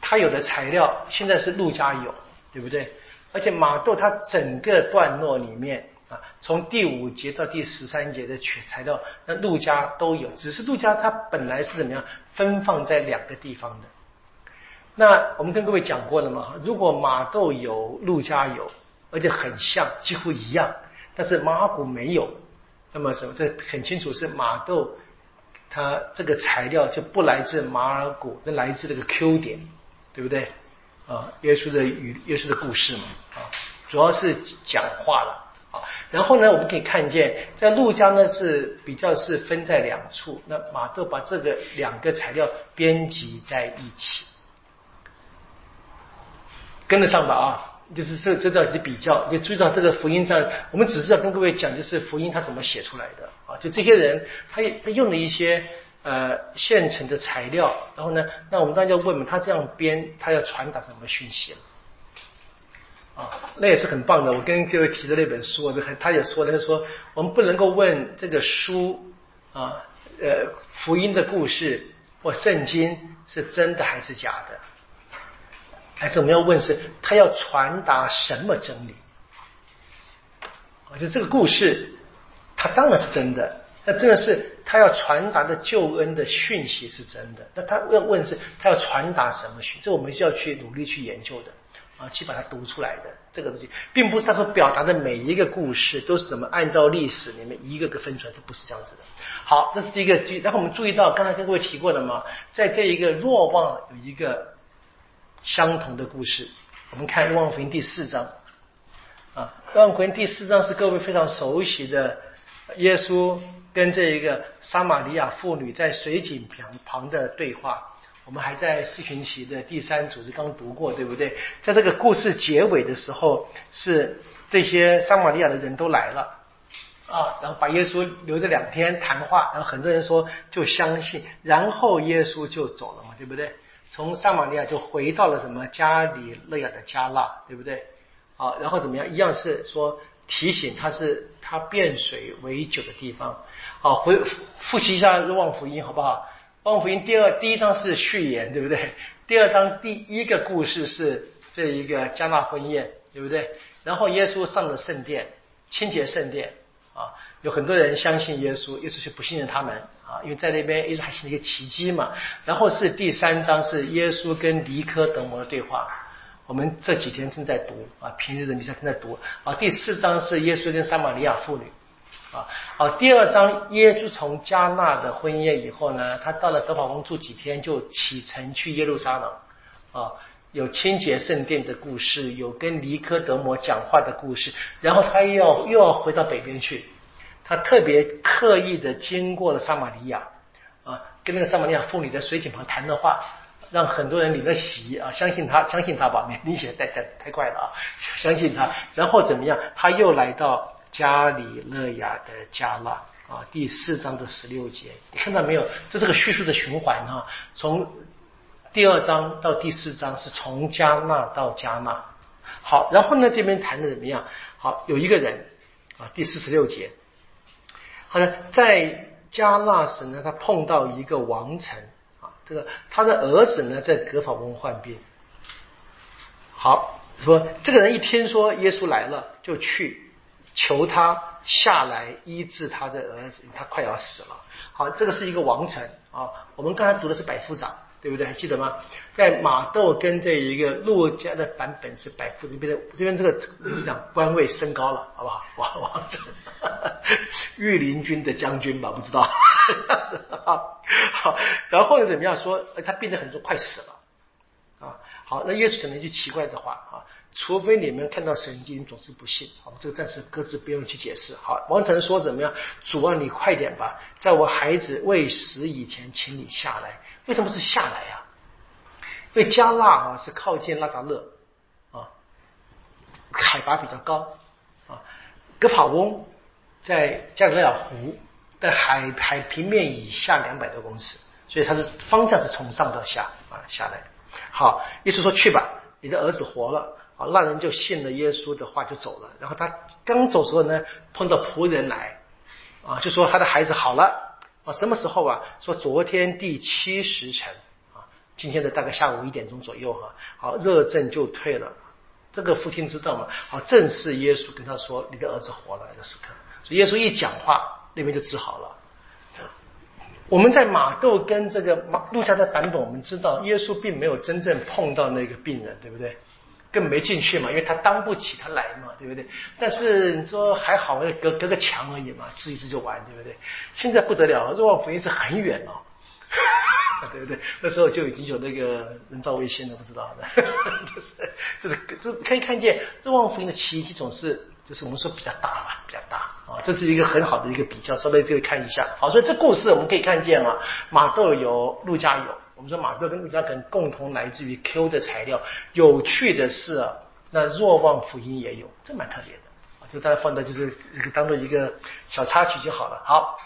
它有的材料现在是陆家有，对不对？而且马豆它整个段落里面啊，从第五节到第十三节的取材料，那陆家都有，只是陆家它本来是怎么样分放在两个地方的。那我们跟各位讲过了嘛？如果马豆有，陆家有，而且很像，几乎一样，但是马古没有。那么什么？这很清楚是马豆，它这个材料就不来自马尔谷，那来自这个 Q 点，对不对？啊，耶稣的与耶稣的故事嘛，啊，主要是讲话了啊。然后呢，我们可以看见，在路加呢是比较是分在两处，那马豆把这个两个材料编辑在一起，跟得上吧啊？就是这这叫你比较，你注意到这个福音上，我们只是要跟各位讲，就是福音它怎么写出来的啊？就这些人，他他用了一些呃现成的材料，然后呢，那我们当然要问嘛，他这样编，他要传达什么讯息？啊，那也是很棒的。我跟各位提的那本书，很他也说，他说我们不能够问这个书啊，呃，福音的故事或圣经是真的还是假的。还是我们要问是，他要传达什么真理？我觉得这个故事，它当然是真的。那真的是他要传达的救恩的讯息是真的。那他要问是，他要传达什么讯？这我们需要去努力去研究的。啊去把它读出来的。这个东西并不是他所表达的每一个故事都是怎么按照历史里面一个个分出来，这不是这样子的。好，这是第一个。然后我们注意到刚才跟各位提过的嘛，在这一个若望有一个相同的故事。我们看《若望福音》第四章啊，《若望福音》第四章是各位非常熟悉的耶稣跟这一个撒玛利亚妇女在水井旁旁的对话。我们还在四旬期的第三组织刚读过，对不对？在这个故事结尾的时候，是这些撒玛利亚的人都来了啊，然后把耶稣留着两天谈话，然后很多人说就相信，然后耶稣就走了嘛，对不对？从撒玛利亚就回到了什么加里勒亚的加纳，对不对？好，然后怎么样？一样是说提醒他是他变水为酒的地方。好，回复习一下《望福音》，好不好？《望福音》第二第一章是序言，对不对？第二章第一个故事是这一个加纳婚宴，对不对？然后耶稣上了圣殿，清洁圣殿啊，有很多人相信耶稣，耶稣却不信任他们啊，因为在那边耶稣还行了一个奇迹嘛。然后是第三章是耶稣跟尼科德摩的对话，我们这几天正在读啊，平日的弥撒正在读啊。第四章是耶稣跟撒玛利亚妇女。啊，好，第二章耶稣从加纳的婚宴以后呢，他到了德法翁住几天，就启程去耶路撒冷。啊，有清洁圣殿的故事，有跟尼科德摩讲话的故事，然后他又要又要回到北边去。他特别刻意的经过了撒玛利亚，啊，跟那个撒玛利亚妇女在水井旁谈的话，让很多人领了喜啊，相信他，相信他吧，免得写的太太太快了啊，[LAUGHS] 相信他，然后怎么样？他又来到。加里勒亚的加纳啊，第四章的十六节，你看到没有？这是个叙述的循环哈，从第二章到第四章是从加纳到加纳。好，然后呢，这边谈的怎么样？好，有一个人啊，第四十六节，好的，在加纳时呢，他碰到一个王臣啊，这个他的儿子呢在格法翁患病。好，说这个人一听说耶稣来了，就去。求他下来医治他的儿子，他快要死了。好，这个是一个王臣啊。我们刚才读的是百夫长，对不对？还记得吗？在马窦跟这一个陆家的版本是百夫，这边的这边这个是讲官位升高了，好不好？王王臣，御林军的将军吧？不知道。好，然后呢？怎么样说？他病得很重，快死了啊。好，那耶稣讲了一句奇怪的话啊。除非你们看到神经，总是不信。好，这个暂时搁置，不用去解释。好，王成说怎么样？主啊，你快点吧，在我孩子未死以前，请你下来。为什么是下来呀？因为加纳啊是靠近拉扎勒啊，海拔比较高啊。格法翁在加里亚湖的海海平面以下两百多公尺，所以它是方向是从上到下啊下来。好，耶稣说去吧，你的儿子活了。啊，那人就信了耶稣的话就走了。然后他刚走时候呢，碰到仆人来，啊，就说他的孩子好了。啊，什么时候啊？说昨天第七时辰，啊，今天的大概下午一点钟左右哈。好，热症就退了。这个父亲知道吗？好，正是耶稣跟他说你的儿子活了的时刻。所以耶稣一讲话，那边就治好了。我们在马窦跟这个马路加的版本，我们知道耶稣并没有真正碰到那个病人，对不对？更没进去嘛，因为他当不起他来嘛，对不对？但是你说还好，隔隔个墙而已嘛，治一治就完，对不对？现在不得了，若望福音是很远哦，[LAUGHS] 对不对？那时候就已经有那个人造卫星了，不知道的，[LAUGHS] 就是就是就可以看见若望福音的奇迹总是就是我们说比较大嘛，比较大啊，这是一个很好的一个比较，稍微这个看一下。好，所以这故事我们可以看见啊，马窦有，路加有。我们说马窦跟路加可能共同来自于 Q 的材料。有趣的是啊，那若望福音也有，这蛮特别的啊。就大家放在就是这个当做一个小插曲就好了。好，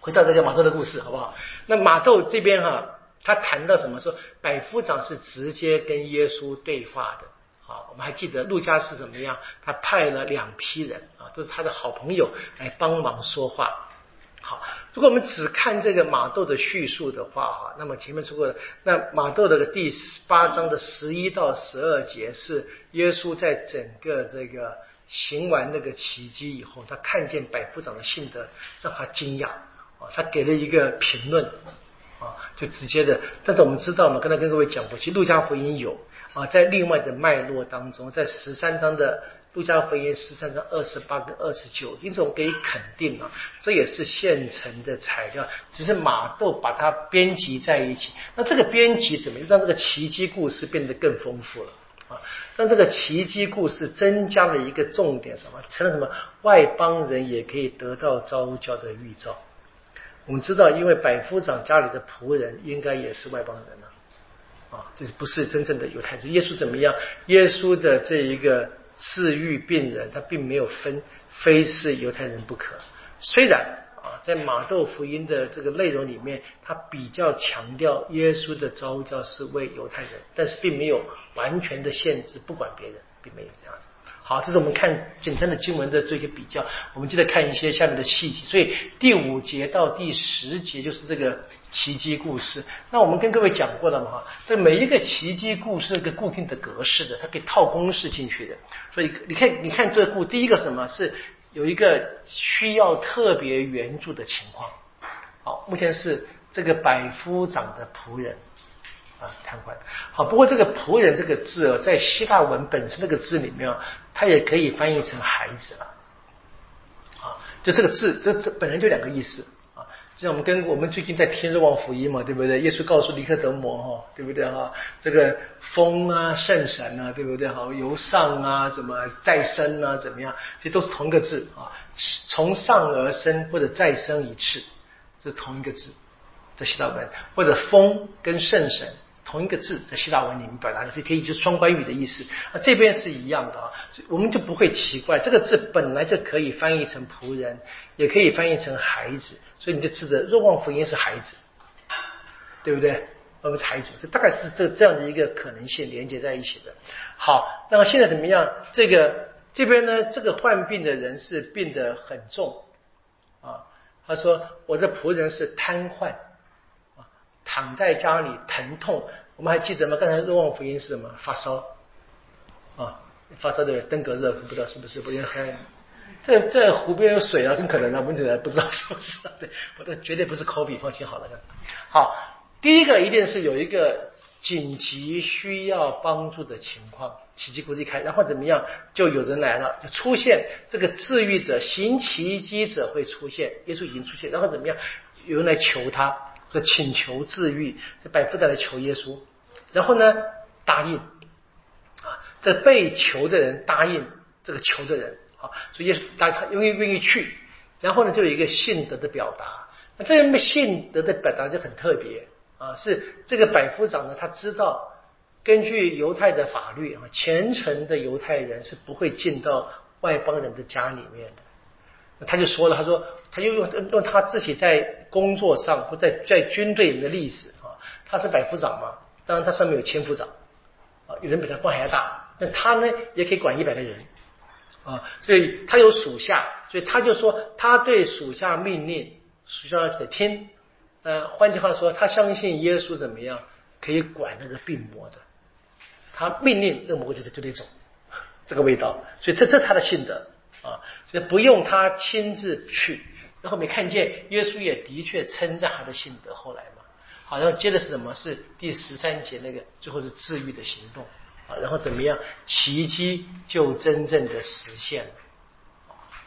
回到这个马窦的故事好不好？那马窦这边哈，他谈到什么？说百夫长是直接跟耶稣对话的。好，我们还记得路加是怎么样？他派了两批人啊，都是他的好朋友来帮忙说话。如果我们只看这个马窦的叙述的话，哈，那么前面说过的，那马窦的第八章的十一到十二节是耶稣在整个这个行完那个奇迹以后，他看见百夫长的信德，让他惊讶啊，他给了一个评论啊，就直接的。但是我们知道嘛，刚才跟各位讲过，其实路加福音有，啊，在另外的脉络当中，在十三章的路加福音十三章二十八跟二十九，因此我可以肯定啊，这也是现成的材料，只是马窦把它编辑在一起。那这个编辑怎么让这个奇迹故事变得更丰富了啊？让这个奇迹故事增加了一个重点，什么成了什么外邦人也可以得到招教的预兆。我们知道，因为百夫长家里的仆人应该也是外邦人呢，啊，就是不是真正的犹太人。耶稣怎么样？耶稣的这一个治愈病人，他并没有分非是犹太人不可。虽然。啊，在马窦福音的这个内容里面，他比较强调耶稣的招教是为犹太人，但是并没有完全的限制，不管别人，并没有这样子。好，这是我们看简单的经文的做一个比较。我们接着看一些下面的细节。所以第五节到第十节就是这个奇迹故事。那我们跟各位讲过了嘛？哈，这每一个奇迹故事一个固定的格式的，它可以套公式进去的。所以你看，你看这故，第一个什么是？有一个需要特别援助的情况，好，目前是这个百夫长的仆人啊瘫痪。好，不过这个仆人这个字哦，在希腊文本身那个字里面，它也可以翻译成孩子了。啊，就这个字，这这本来就两个意思啊。就。像我们跟我们最近在听《日望福音》嘛，对不对？耶稣告诉尼克德摩哈，对不对哈？这个风啊，圣神啊，对不对？好，由上啊，怎么再生啊，怎么样？这都是同一个字啊，从上而生或者再生一次，这是同一个字，在希腊文或者风跟圣神。同一个字在希腊文里面表达的，所以可以就双关语的意思。啊，这边是一样的啊，我们就不会奇怪。这个字本来就可以翻译成仆人，也可以翻译成孩子，所以你就记得若望福音是孩子，对不对？我们是孩子，这大概是这这样的一个可能性连接在一起的。好，那么现在怎么样？这个这边呢，这个患病的人是病得很重啊。他说：“我的仆人是瘫痪。”躺在家里疼痛，我们还记得吗？刚才若望福音是什么？发烧啊，发烧的登革热，不知道是不是？不也很？这这湖边有水啊，更可能啊，问题来不知道是不是？对，不这绝对不是科比，放心好了。好，第一个一定是有一个紧急需要帮助的情况，奇迹估计开，然后怎么样？就有人来了，就出现这个治愈者、行奇迹者会出现，耶稣已经出现，然后怎么样？有人来求他。说请求治愈，这百夫长来求耶稣，然后呢答应啊，这被求的人答应这个求的人啊，所以耶稣答他愿意愿意去，然后呢就有一个信德的表达，那这样的信德的表达就很特别啊，是这个百夫长呢他知道根据犹太的法律啊，虔诚的犹太人是不会进到外邦人的家里面的。他就说了，他说，他就用用他自己在工作上或在在军队里的历史啊，他是百夫长嘛，当然他上面有千夫长啊，有人比他官还要大，那他呢也可以管一百个人啊，所以他有属下，所以他就说他对属下命令，属下得听，呃，换句话说，他相信耶稣怎么样可以管那个病魔的，他命令那魔就得就得走，这个味道，所以这这他的性格。啊，所以不用他亲自去，然后没看见耶稣也的确称赞他的信德。后来嘛，好像接的是什么？是第十三节那个最后是治愈的行动啊，然后怎么样？奇迹就真正的实现了。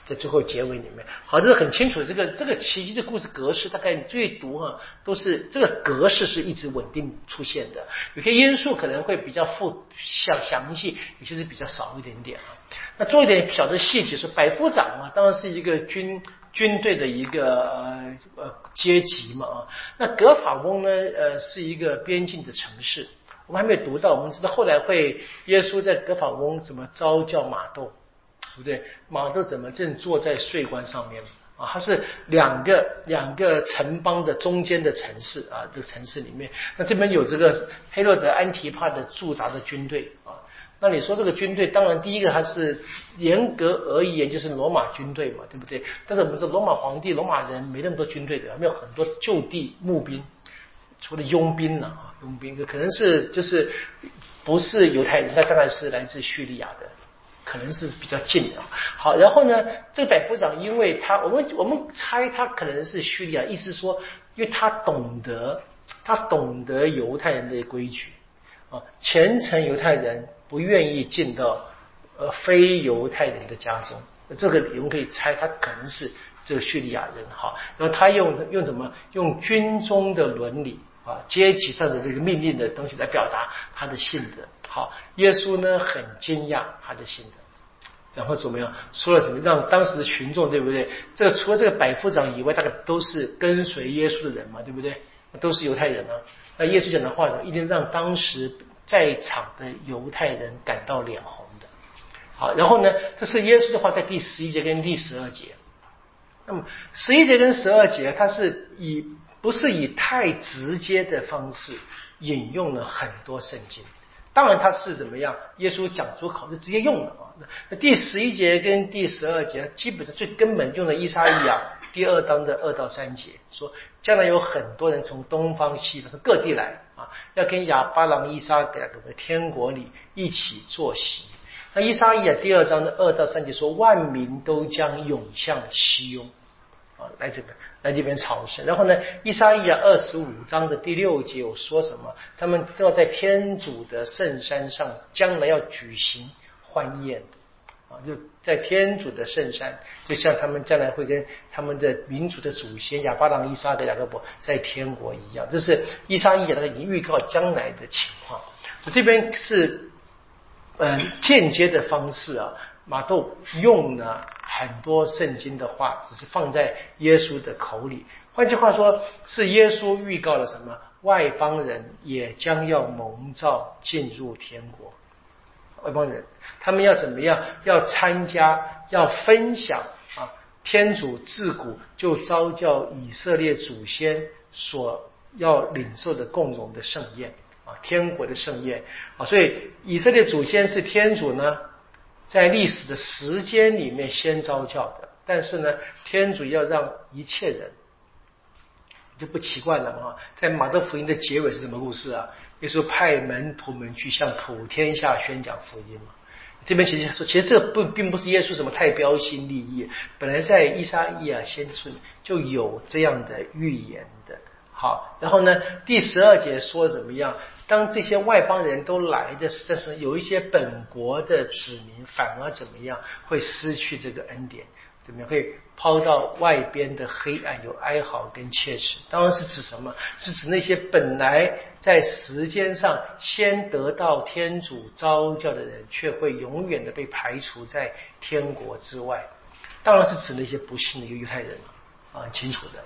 在最后结尾里面，好，这是很清楚的。这个这个奇迹的故事格式，大概你最读哈都是这个格式是一直稳定出现的。有些因素可能会比较复详详细，有些是比较少一点点啊。那做一点小的细节，说百夫长嘛，当然是一个军军队的一个呃呃阶级嘛啊。那格法翁呢，呃，是一个边境的城市。我们还没有读到，我们知道后来会耶稣在格法翁怎么招教马窦。对不对？马窦怎么正坐在税关上面啊？它是两个两个城邦的中间的城市啊，这个城市里面，那这边有这个黑洛德安提帕的驻扎的军队啊。那你说这个军队，当然第一个还是严格而言就是罗马军队嘛，对不对？但是我们这罗马皇帝、罗马人没那么多军队的，没有很多就地募兵，除了佣兵呢啊，佣兵可能是就是不是犹太人，那当然是来自叙利亚的。可能是比较近的。好，然后呢，这个百夫长，因为他，我们我们猜他可能是叙利亚，意思说，因为他懂得，他懂得犹太人的规矩，啊，虔诚犹太人不愿意进到呃非犹太人的家中。这个我们可以猜，他可能是这个叙利亚人哈。然后他用用什么？用军中的伦理啊，阶级上的这个命令的东西来表达他的性格。好，耶稣呢很惊讶他的性格。然后怎么样？说了什么？让当时的群众，对不对？这除了这个百夫长以外，大概都是跟随耶稣的人嘛，对不对？都是犹太人啊。那耶稣讲的话呢，一定让当时在场的犹太人感到脸红的。好，然后呢，这是耶稣的话，在第十一节跟第十二节。那么十一节跟十二节，它是以不是以太直接的方式引用了很多圣经。当然，他是怎么样？耶稣讲出口就直接用了啊。那第十一节跟第十二节，基本上最根本用的伊莎伊亚第二章的二到三节，说将来有很多人从东方西方各地来啊，要跟亚巴郎、伊莎格天国里一起坐席。那伊莎伊亚第二章的二到三节说，万民都将涌向西雍。啊，来这边，来这边朝圣。然后呢，伊莎伊亚二十五章的第六节有说什么？他们都要在天主的圣山上，将来要举行欢宴的啊，就在天主的圣山，就像他们将来会跟他们的民族的祖先亚巴郎、伊莎格、雅各伯在天国一样。这是伊莎伊亚他已经预告将来的情况。这边是嗯间接的方式啊。马窦用了很多圣经的话，只是放在耶稣的口里。换句话说，是耶稣预告了什么？外邦人也将要蒙召进入天国。外邦人，他们要怎么样？要参加，要分享啊！天主自古就召叫以色列祖先所要领受的共荣的盛宴啊，天国的盛宴啊！所以以色列祖先是天主呢？在历史的时间里面先招教的，但是呢，天主要让一切人就不奇怪了嘛。在马德福音的结尾是什么故事啊？耶稣派门徒们去向普天下宣讲福音嘛。这边其实说，其实这不并不是耶稣什么太标新立异，本来在伊莎伊亚先知就有这样的预言的。好，然后呢，第十二节说怎么样？当这些外邦人都来的时，但是有一些本国的子民反而怎么样？会失去这个恩典，怎么样？会抛到外边的黑暗，有哀嚎跟切齿。当然是指什么？是指那些本来在时间上先得到天主召教的人，却会永远的被排除在天国之外。当然是指那些不幸的犹太人啊，清楚的。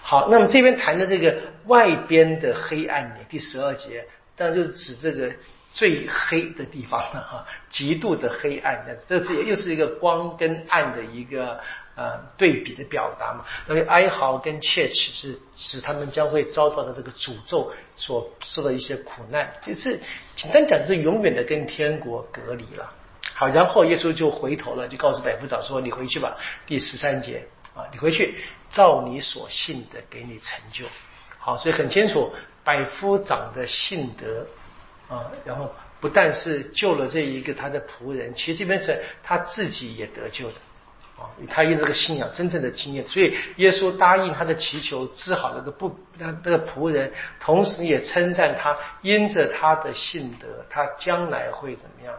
好，那么这边谈的这个外边的黑暗年，第十二节，当然就是指这个最黑的地方了哈，[LAUGHS] 极度的黑暗。这这又是一个光跟暗的一个呃对比的表达嘛。那个哀嚎跟切齿是使他们将会遭到的这个诅咒所受的一些苦难，就是简单讲，是永远的跟天国隔离了。好，然后耶稣就回头了，就告诉百夫长说：“你回去吧。”第十三节。啊，你回去照你所信的给你成就，好，所以很清楚百夫长的信德啊，然后不但是救了这一个他的仆人，其实这边是他自己也得救的啊，他因这个信仰真正的经验，所以耶稣答应他的祈求，治好那个不那那个仆人，同时也称赞他，因着他的信德，他将来会怎么样？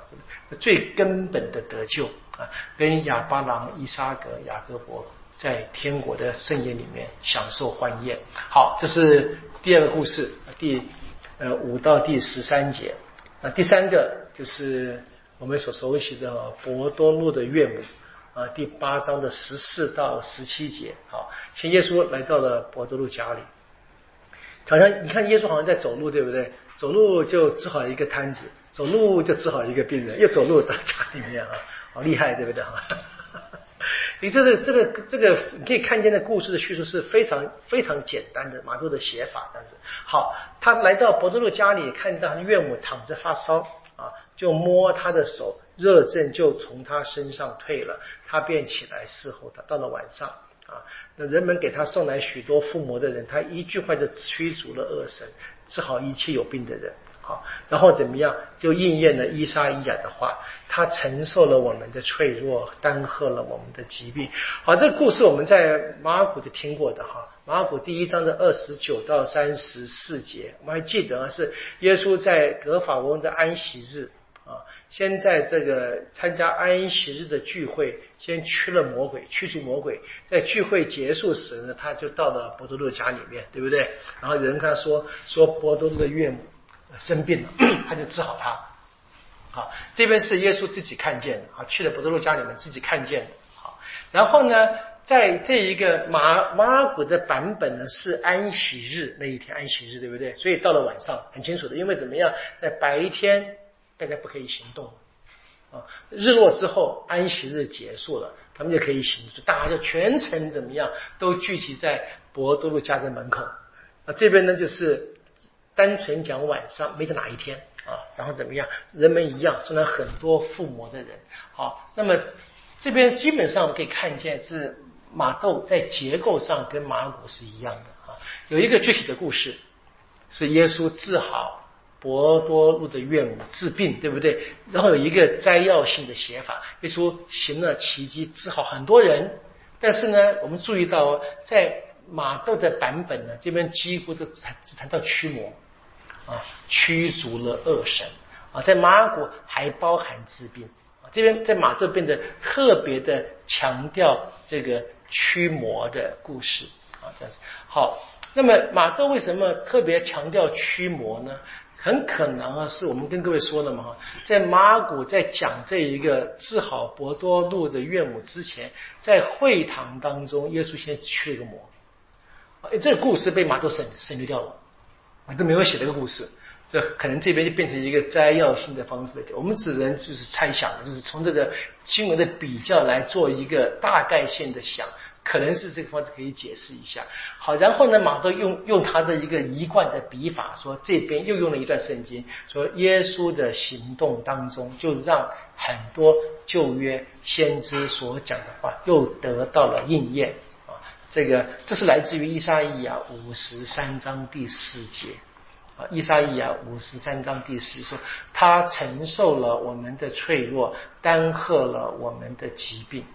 最根本的得救啊，跟亚巴郎、伊沙格、雅各伯。在天国的盛宴里面享受欢宴。好，这是第二个故事，第呃五到第十三节。那第三个就是我们所熟悉的博多禄的岳母啊，第八章的十四到十七节。好，先耶稣来到了博多禄家里，好像你看耶稣好像在走路，对不对？走路就治好一个摊子，走路就治好一个病人，又走路到家里面啊，好厉害，对不对？哈 [LAUGHS] 你这个这个这个，你可以看见的故事的叙述是非常非常简单的，马杜的写法这样子。好，他来到伯多禄家里，看到他的岳母躺着发烧啊，就摸他的手，热症就从他身上退了，他便起来伺候他。到了晚上啊，那人们给他送来许多附魔的人，他一句话就驱逐了恶神，治好一切有病的人。好，然后怎么样？就应验了伊莎伊亚的话，他承受了我们的脆弱，担荷了我们的疾病。好，这故事我们在马尔谷就听过的哈。马尔谷第一章的二十九到三十四节，我们还记得是耶稣在格法翁的安息日啊，先在这个参加安息日的聚会，先驱了魔鬼，驱逐魔鬼。在聚会结束时呢，他就到了伯多禄家里面，对不对？然后有人他说，说伯多禄的岳母生病了，[CLEARS THROAT] 他就治好他。好，这边是耶稣自己看见的啊，去了伯多禄家里面自己看见的。好，然后呢？在这一个马马尔谷的版本呢，是安息日那一天，安息日对不对？所以到了晚上很清楚的，因为怎么样，在白天大家不可以行动啊，日落之后安息日结束了，他们就可以行动，大家就全程怎么样都聚集在博多禄家的门口那。这边呢就是单纯讲晚上，没讲哪一天啊。然后怎么样，人们一样，送来很多附魔的人。好，那么这边基本上我们可以看见是。马窦在结构上跟马古是一样的啊，有一个具体的故事，是耶稣治好博多禄的岳母治病，对不对？然后有一个摘要性的写法，耶稣行了奇迹，治好很多人。但是呢，我们注意到在马窦的版本呢，这边几乎都只只谈到驱魔啊，驱逐了恶神啊，在马古还包含治病啊，这边在马窦变得特别的强调这个。驱魔的故事啊，这样子好。那么马窦为什么特别强调驱魔呢？很可能啊，是我们跟各位说了嘛，在马古在讲这一个治好博多禄的岳母之前，在会堂当中，耶稣先驱了一个魔。这个故事被马窦省省略掉了，啊，都没有写这个故事。这可能这边就变成一个摘要性的方式来讲，我们只能就是猜想，就是从这个新闻的比较来做一个大概性的想。可能是这个方式可以解释一下。好，然后呢，马窦用用他的一个一贯的笔法，说这边又用了一段圣经，说耶稣的行动当中，就让很多旧约先知所讲的话又得到了应验。这个这是来自于伊莎伊亚五十三章第四节啊，伊莎伊亚五十三章第四说，他承受了我们的脆弱，担荷了我们的疾病。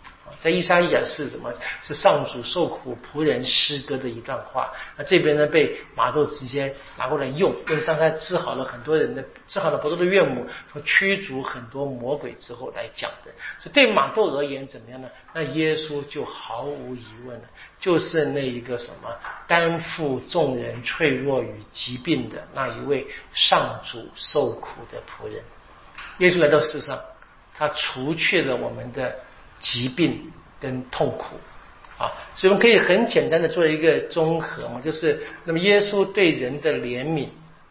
在伊莎伊亚是什么？是上主受苦仆人诗歌的一段话。那这边呢，被马窦直接拿过来用，用当他治好了很多人的，治好了伯多的岳母，说驱逐很多魔鬼之后来讲的。所以对马窦而言怎么样呢？那耶稣就毫无疑问了，就是那一个什么担负众人脆弱与疾病的那一位上主受苦的仆人。耶稣来到世上，他除去了我们的。疾病跟痛苦啊，所以我们可以很简单的做一个综合嘛，就是那么耶稣对人的怜悯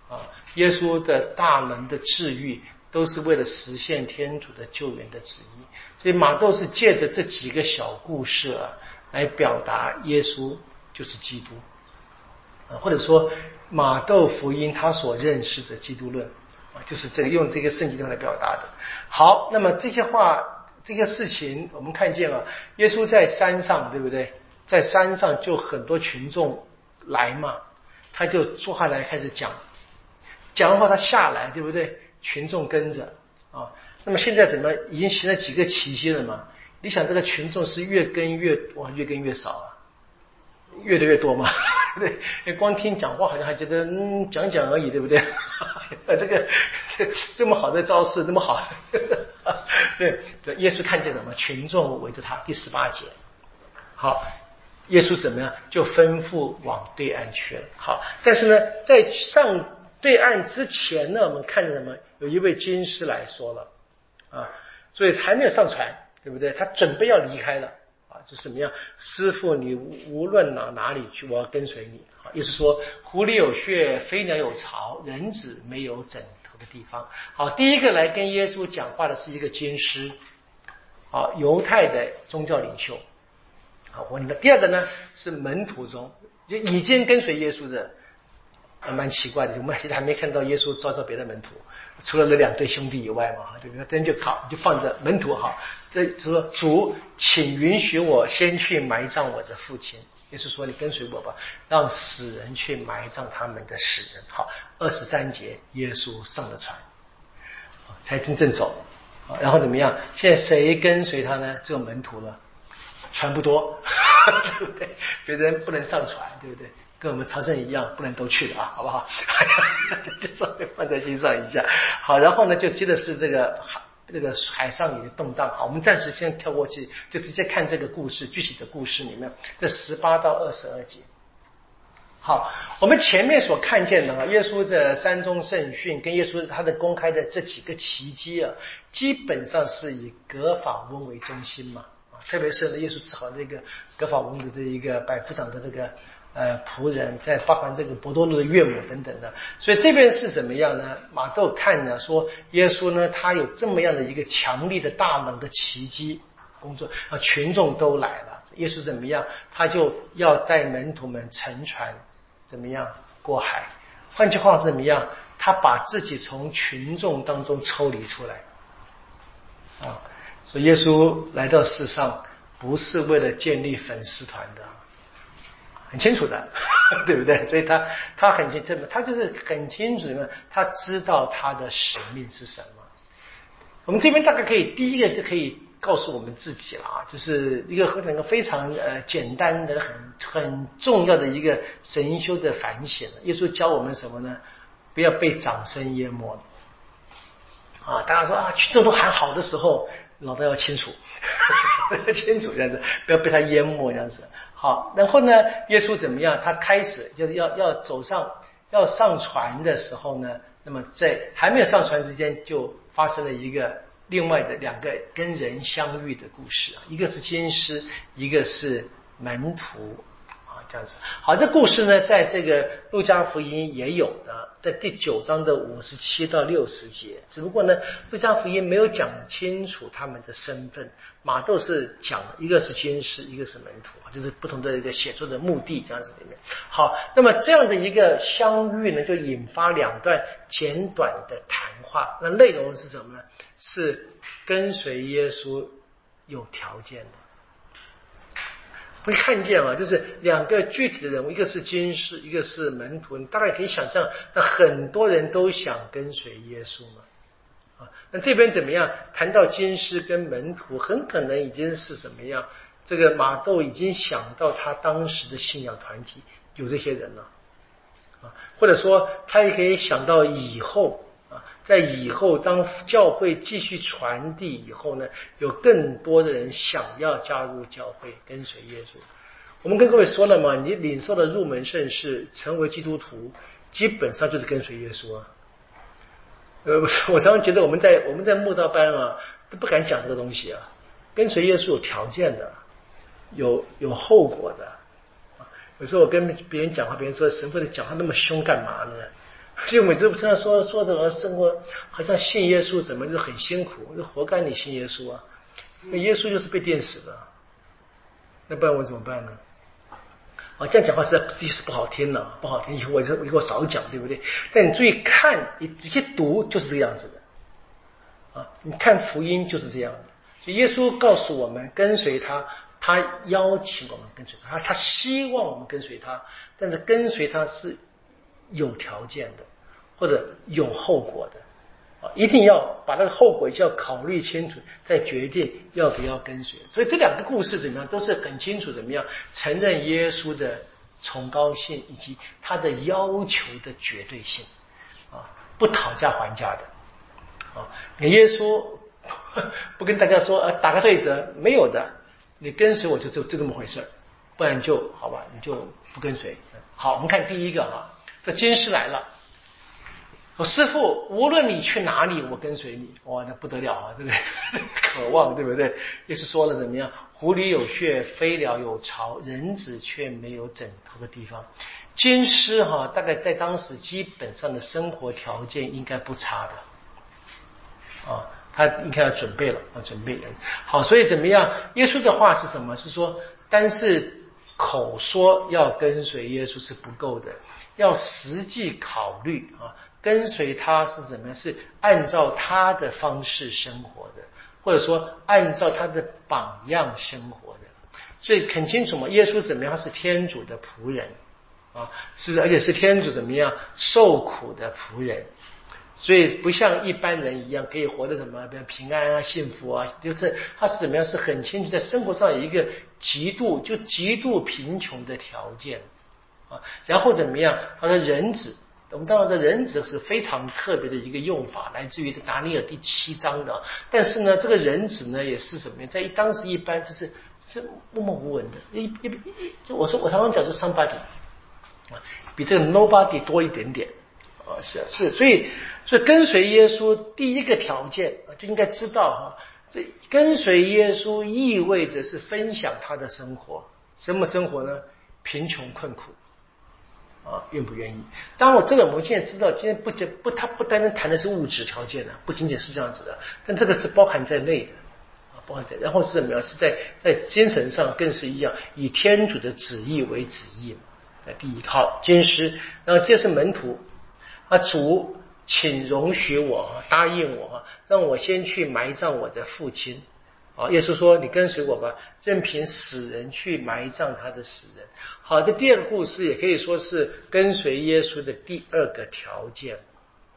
啊，耶稣的大能的治愈，都是为了实现天主的救援的旨意。所以马窦是借着这几个小故事啊，来表达耶稣就是基督啊，或者说马窦福音他所认识的基督论啊，就是这个用这个圣经来表达的。好，那么这些话。这个事情我们看见了，耶稣在山上，对不对？在山上就很多群众来嘛，他就坐下来开始讲，讲的话他下来，对不对？群众跟着啊。那么现在怎么已经行了几个奇迹了嘛？你想这个群众是越跟越哇，越跟越少啊？越来越多嘛？[LAUGHS] 对，光听讲话好像还觉得嗯讲讲而已，对不对？[LAUGHS] 这个 [LAUGHS] 这么好的招式，那么好。对，这耶稣看见什么？群众围着他。第十八节，好，耶稣怎么样？就吩咐往对岸去了。好，但是呢，在上对岸之前呢，我们看见什么？有一位军师来说了啊，所以还没有上船，对不对？他准备要离开了是，什么样？师傅，你无论哪哪里去，我要跟随你。好，意思说，狐狸有穴，飞鸟有巢，人子没有枕头。的地方，好，第一个来跟耶稣讲话的是一个军师，好，犹太的宗教领袖，好，我的第二个呢是门徒中就已经跟随耶稣的还蛮奇怪的。我们其实还没看到耶稣召召别的门徒，除了那两对兄弟以外嘛，对不对？真就靠就放着门徒哈。这就说主，请允许我先去埋葬我的父亲。耶稣说：“你跟随我吧，让死人去埋葬他们的死人。”好，二十三节，耶稣上了船，才真正走。然后怎么样？现在谁跟随他呢？只有门徒了，船不多，[LAUGHS] 对不对？别人不能上船，对不对？跟我们朝圣一样，不能都去的啊，[LAUGHS] 好不好？[LAUGHS] 就稍微放在心上一下。好，然后呢，就接着是这个海，这个海上也动荡。好，我们暂时先跳过去，就直接看这个故事具体的故事里面，这十八到二十二节。好，我们前面所看见的啊，耶稣的山中圣训跟耶稣他的公开的这几个奇迹啊，基本上是以格法翁为中心嘛啊，特别是耶稣治好那个格法翁的这一个百夫长的这个。呃，仆人在包含这个博多禄的岳母等等的，所以这边是怎么样呢？马窦看呢，说耶稣呢，他有这么样的一个强力的大能的奇迹工作啊，群众都来了，耶稣怎么样？他就要带门徒们乘船，怎么样过海？换句话是怎么样？他把自己从群众当中抽离出来啊，所以耶稣来到世上不是为了建立粉丝团的。很清楚的，[LAUGHS] 对不对？所以他他很清，他就是很清楚的，他知道他的使命是什么。我们这边大概可以第一个就可以告诉我们自己了啊，就是一个很个非常呃简单的、很很重要的一个神修的反省。耶稣教我们什么呢？不要被掌声淹没啊！大家说啊，群众都喊好的时候，脑袋要清楚，[LAUGHS] 清楚这样子，不要被他淹没这样子。好，然后呢？耶稣怎么样？他开始就是要要走上要上船的时候呢，那么在还没有上船之间，就发生了一个另外的两个跟人相遇的故事啊，一个是金师，一个是门徒。这样子，好，这故事呢，在这个路加福音也有的，在第九章的五十七到六十节。只不过呢，路加福音没有讲清楚他们的身份，马窦是讲一个是军师，一个是门徒，就是不同的一个写作的目的这样子里面。好，那么这样的一个相遇呢，就引发两段简短的谈话。那内容是什么呢？是跟随耶稣有条件的。会看见啊，[LAUGHS] 就是两个具体的人物，一个是经师，一个是门徒。你大概可以想象，那很多人都想跟随耶稣嘛。啊，那这边怎么样？谈到经师跟门徒，很可能已经是怎么样？这个马窦已经想到他当时的信仰团体有这些人了，啊，或者说他也可以想到以后。在以后，当教会继续传递以后呢，有更多的人想要加入教会，跟随耶稣。我们跟各位说了嘛，你领受的入门圣事，成为基督徒，基本上就是跟随耶稣啊。呃，[LAUGHS] 我常常觉得我们在我们在慕道班啊，都不敢讲这个东西啊。跟随耶稣有条件的，有有后果的。有时候我跟别人讲话，别人说神父的讲话那么凶干嘛呢？就每次不这样说说怎么生活，好像信耶稣怎么就很辛苦，就活该你信耶稣啊！那耶稣就是被电死的，那不然我怎么办呢？啊，这样讲话是实是不好听的，不好听，以后我以后少讲，对不对？但你注意看，你直接读就是这个样子的啊！你看福音就是这样的，就耶稣告诉我们跟随他，他邀请我们跟随他，他希望我们跟随他，但是跟随他是。有条件的，或者有后果的啊，一定要把那个后果要考虑清楚，再决定要不要跟随。所以这两个故事怎么样，都是很清楚怎么样承认耶稣的崇高性以及他的要求的绝对性啊，不讨价还价的啊。你耶稣不跟大家说呃打个对折，没有的，你跟随我就就就这么回事不然就好吧，你就不跟随。好，我们看第一个哈。这军师来了，说师傅，无论你去哪里，我跟随你。哇，那不得了啊！这个渴望，对不对？也是说了怎么样？狐狸有穴，飞鸟有巢，人子却没有枕头的地方。军师哈，大概在当时基本上的生活条件应该不差的啊。他应该要准备了啊，准备好。所以怎么样？耶稣的话是什么？是说，但是口说要跟随耶稣是不够的，要实际考虑啊，跟随他是怎么样？是按照他的方式生活的，或者说按照他的榜样生活的。所以很清楚嘛，耶稣怎么样？他是天主的仆人啊，是而且是天主怎么样受苦的仆人。所以不像一般人一样可以活得什么，比如平安啊、幸福啊，就是他是怎么样？是很清楚在生活上有一个极度就极度贫穷的条件啊。然后怎么样？他说人子，我们当然这人子是非常特别的一个用法，来自于这达尼尔第七章的。但是呢，这个人子呢，也是什么呀？在当时一般就是是默默无闻的，一一一，就我说我常常讲，就 somebody 啊，比这个 nobody 多一点点。啊，是是，所以所以跟随耶稣第一个条件啊，就应该知道哈，这跟随耶稣意味着是分享他的生活，什么生活呢？贫穷困苦啊，愿不愿意？当然，我这个我们现在知道，今天不仅不，他不单单谈的是物质条件的，不仅仅是这样子的，但这个是包含在内的啊，包含在，然后是怎么样？是在在精神上更是一样，以天主的旨意为旨意嘛。第一套金师，然后这是门徒。啊，主，请容许我答应我，让我先去埋葬我的父亲。啊，耶稣说：“你跟随我吧，任凭死人去埋葬他的死人。”好的，第二个故事也可以说是跟随耶稣的第二个条件。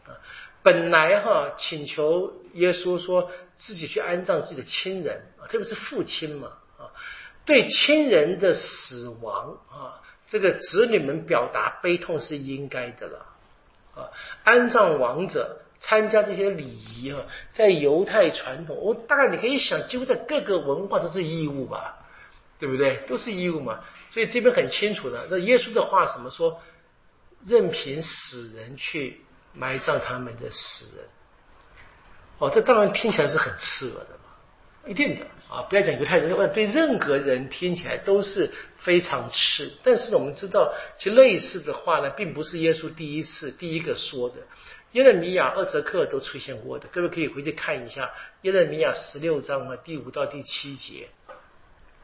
啊，本来哈请求耶稣说自己去安葬自己的亲人，啊，特别是父亲嘛，啊，对亲人的死亡啊，这个子女们表达悲痛是应该的了。啊，安葬亡者，参加这些礼仪啊，在犹太传统，我大概你可以想，几乎在各个文化都是义务吧，对不对？都是义务嘛。所以这边很清楚的，那耶稣的话怎么说？任凭死人去埋葬他们的死人。哦，这当然听起来是很刺耳的，一定的啊，不要讲犹太人，对任何人听起来都是。非常赤，但是我们知道，其实类似的话呢，并不是耶稣第一次、第一个说的。耶勒米亚、二泽克都出现过的，各位可以回去看一下耶勒米亚十六章的第五到第七节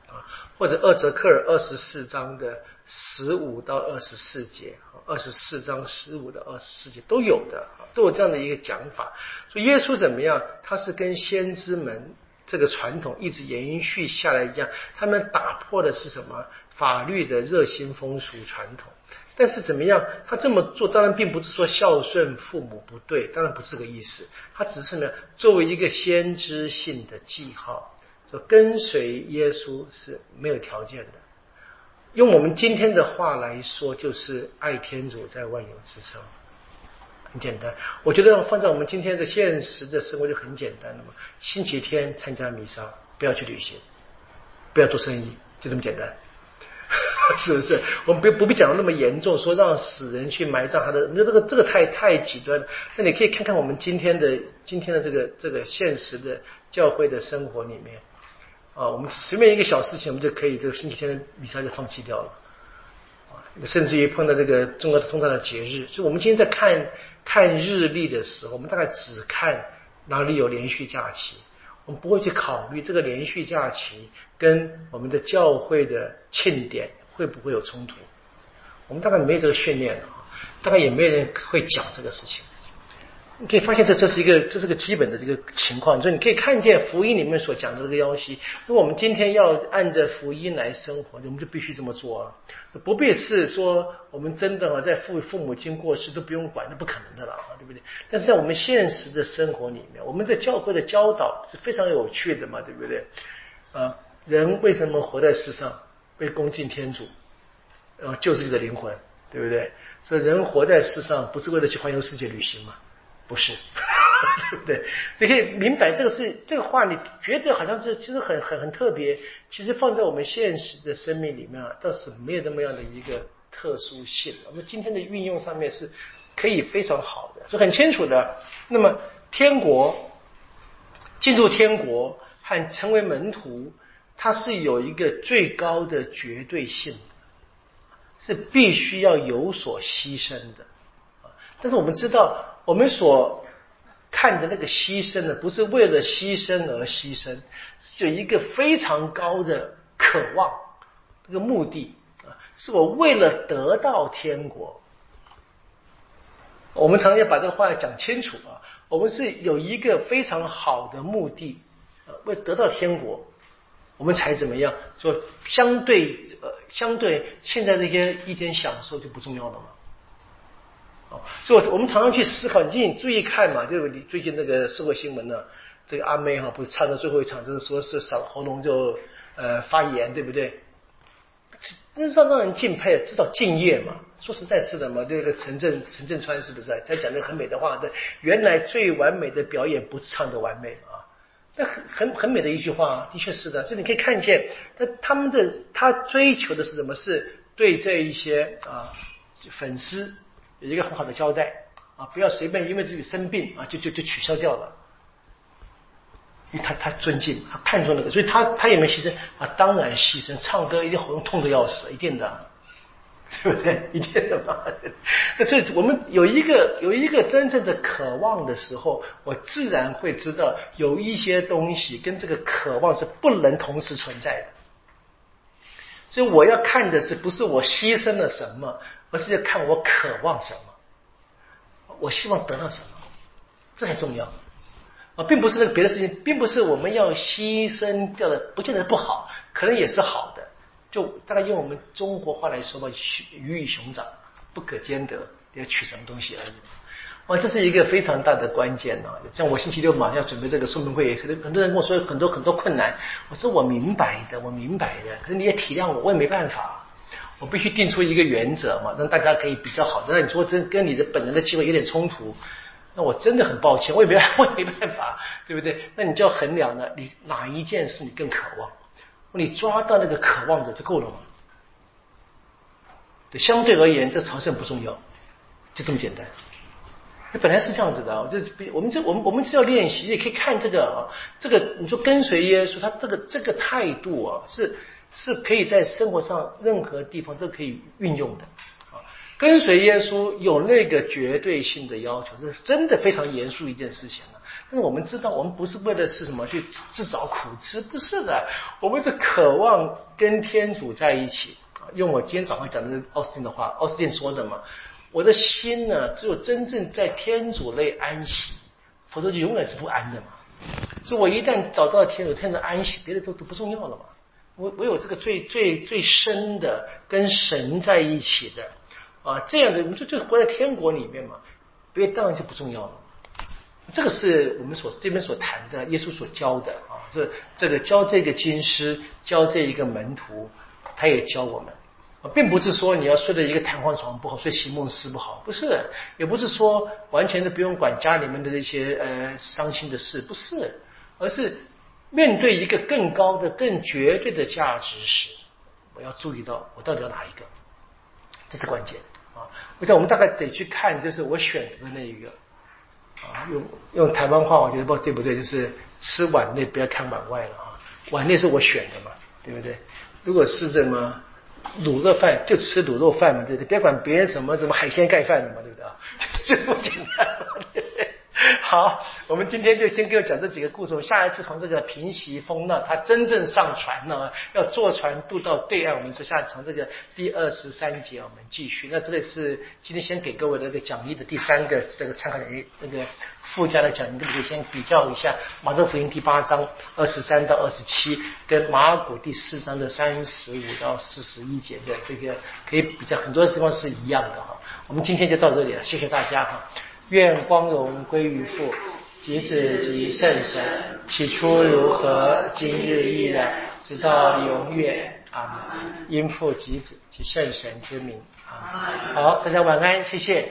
啊，或者二泽克尔二十四章的十五到二十四节，二十四章十五到二十四节都有的，都有这样的一个讲法。说耶稣怎么样？他是跟先知们这个传统一直延续下来一样，他们打破的是什么？法律的热心风俗传统，但是怎么样？他这么做当然并不是说孝顺父母不对，当然不是这个意思。他只是呢，作为一个先知性的记号，说跟随耶稣是没有条件的。用我们今天的话来说，就是爱天主在万有之上，很简单。我觉得放在我们今天的现实的生活就很简单了嘛。星期天参加弥撒，不要去旅行，不要做生意，就这么简单。[LAUGHS] 是不是？我们不不必讲的那么严重，说让死人去埋葬他的，我觉得这个这个太太极端了。那你可以看看我们今天的今天的这个这个现实的教会的生活里面啊，我们随便一个小事情，我们就可以这个星期天的弥撒就放弃掉了啊，甚至于碰到这个重要的重大的节日，就我们今天在看看日历的时候，我们大概只看哪里有连续假期。我们不会去考虑这个连续假期跟我们的教会的庆典会不会有冲突。我们大概没这个训练啊，大概也没人会讲这个事情。你可以发现，这这是一个这是个基本的这个情况，所以你可以看见福音里面所讲的这个东西。如果我们今天要按着福音来生活，我们就必须这么做啊，不必是说我们真的啊，在父父母亲过世都不用管，那不可能的了，对不对？但是在我们现实的生活里面，我们在教会的教导是非常有趣的嘛，对不对？啊，人为什么活在世上？为恭敬天主，然后救自己的灵魂，对不对？所以人活在世上不是为了去环游世界旅行嘛？不是，[LAUGHS] 对不对？所以明白这个是这个话，你觉得好像是其实很很很特别，其实放在我们现实的生命里面啊，倒是没有那么样的一个特殊性。我们今天的运用上面是可以非常好的，是很清楚的。那么天国进入天国和成为门徒，它是有一个最高的绝对性，是必须要有所牺牲的。但是我们知道。我们所看的那个牺牲呢，不是为了牺牲而牺牲，是有一个非常高的渴望，这个目的啊是我为了得到天国。我们常常要把这个话讲清楚啊，我们是有一个非常好的目的，呃，为得到天国，我们才怎么样？说相对呃，相对现在这些一点享受就不重要了嘛。所以我我们常常去思考，你注意看嘛，就你最近那个社会新闻呢，这个阿妹哈不是唱到最后一场，就是说是嗓喉咙就呃发炎，对不对？那是让人敬佩，至少敬业嘛。说实在是的嘛，这个陈振陈振川是不是在讲那很美的话？的原来最完美的表演不是唱的完美啊，那很很很美的一句话，的确是的。就你可以看见，那他们的他追求的是什么？是对这一些啊粉丝有一个很好的交代啊，不要随便因为自己生病啊就就就取消掉了。因为他他尊敬，他看重那个，所以他他也没牺牲啊？当然牺牲，唱歌一定喉咙痛的要死，一定的，对不对？[LAUGHS] 一定的嘛。[LAUGHS] 所以我们有一个有一个真正的渴望的时候，我自然会知道有一些东西跟这个渴望是不能同时存在的。所以我要看的是不是我牺牲了什么，而是要看我渴望什么，我希望得到什么，这很重要。啊，并不是那个别的事情，并不是我们要牺牲掉的，不见得不好，可能也是好的。就大概用我们中国话来说吧，鱼与熊掌不可兼得，要取什么东西而已。哇，这是一个非常大的关键呢。像我星期六马上要准备这个说明会，可能很多人跟我说很多很多困难，我说我明白的，我明白的，可是你也体谅我，我也没办法，我必须定出一个原则嘛，让大家可以比较好的。那你说这跟你的本人的机会有点冲突。那我真的很抱歉，我也没 [LAUGHS] 我也没办法，对不对？那你就要衡量了，你哪一件事你更渴望？你抓到那个渴望的就够了嘛？对，相对而言，这朝圣不重要，就这么简单。那本来是这样子的，就比我们这我们我们是要练习，也可以看这个啊，这个你说跟随耶稣，他这个这个态度啊，是是可以在生活上任何地方都可以运用的。啊跟随耶稣有那个绝对性的要求，这是真的非常严肃一件事情了。但是我们知道，我们不是为了是什么去自找苦吃，不是的，我们是渴望跟天主在一起啊。用我今天早上讲的奥斯汀的话，奥斯汀说的嘛，我的心呢，只有真正在天主内安息，否则就永远是不安的嘛。所以我一旦找到天主，天主安息，别的都都不重要了嘛。我我有这个最最最深的跟神在一起的。啊，这样的我们就就活在天国里面嘛，别当然就不重要了。这个是我们所这边所谈的，耶稣所教的啊，这这个教这个经师，教这一个门徒，他也教我们，并不是说你要睡在一个弹簧床不好，睡席梦思不好，不是，也不是说完全的不用管家里面的那些呃伤心的事，不是，而是面对一个更高的、更绝对的价值时，我要注意到我到底要哪一个，这是关键啊。我想我们大概得去看，就是我选择的那一个啊，用用台湾话，我觉得不对不对，就是吃碗内不要看碗外了啊，碗内是我选的嘛，对不对？如果是这么卤肉饭，就吃卤肉饭嘛，对不对？别管别人什么什么海鲜盖饭的嘛，对不对啊？[LAUGHS] 就这么简单嘛，对不对？[LAUGHS] 好，我们今天就先给我讲这几个故事。下一次从这个平息风浪，他真正上船呢，要坐船渡到对岸。我们说下次从这个第二十三节，我们继续。那这个是今天先给各位的一个讲义的第三个这个参考，那个附加的讲义，可以先比较一下马太福音第八章二十三到二十七，跟马尔谷第四章的三十五到四十一节的这个可以比较，很多地方是一样的哈。我们今天就到这里了，谢谢大家哈。愿光荣归于父，及子及圣神。起初如何，今日依然，直到永远。阿门。因父及子及圣神之名。好，大家晚安，谢谢。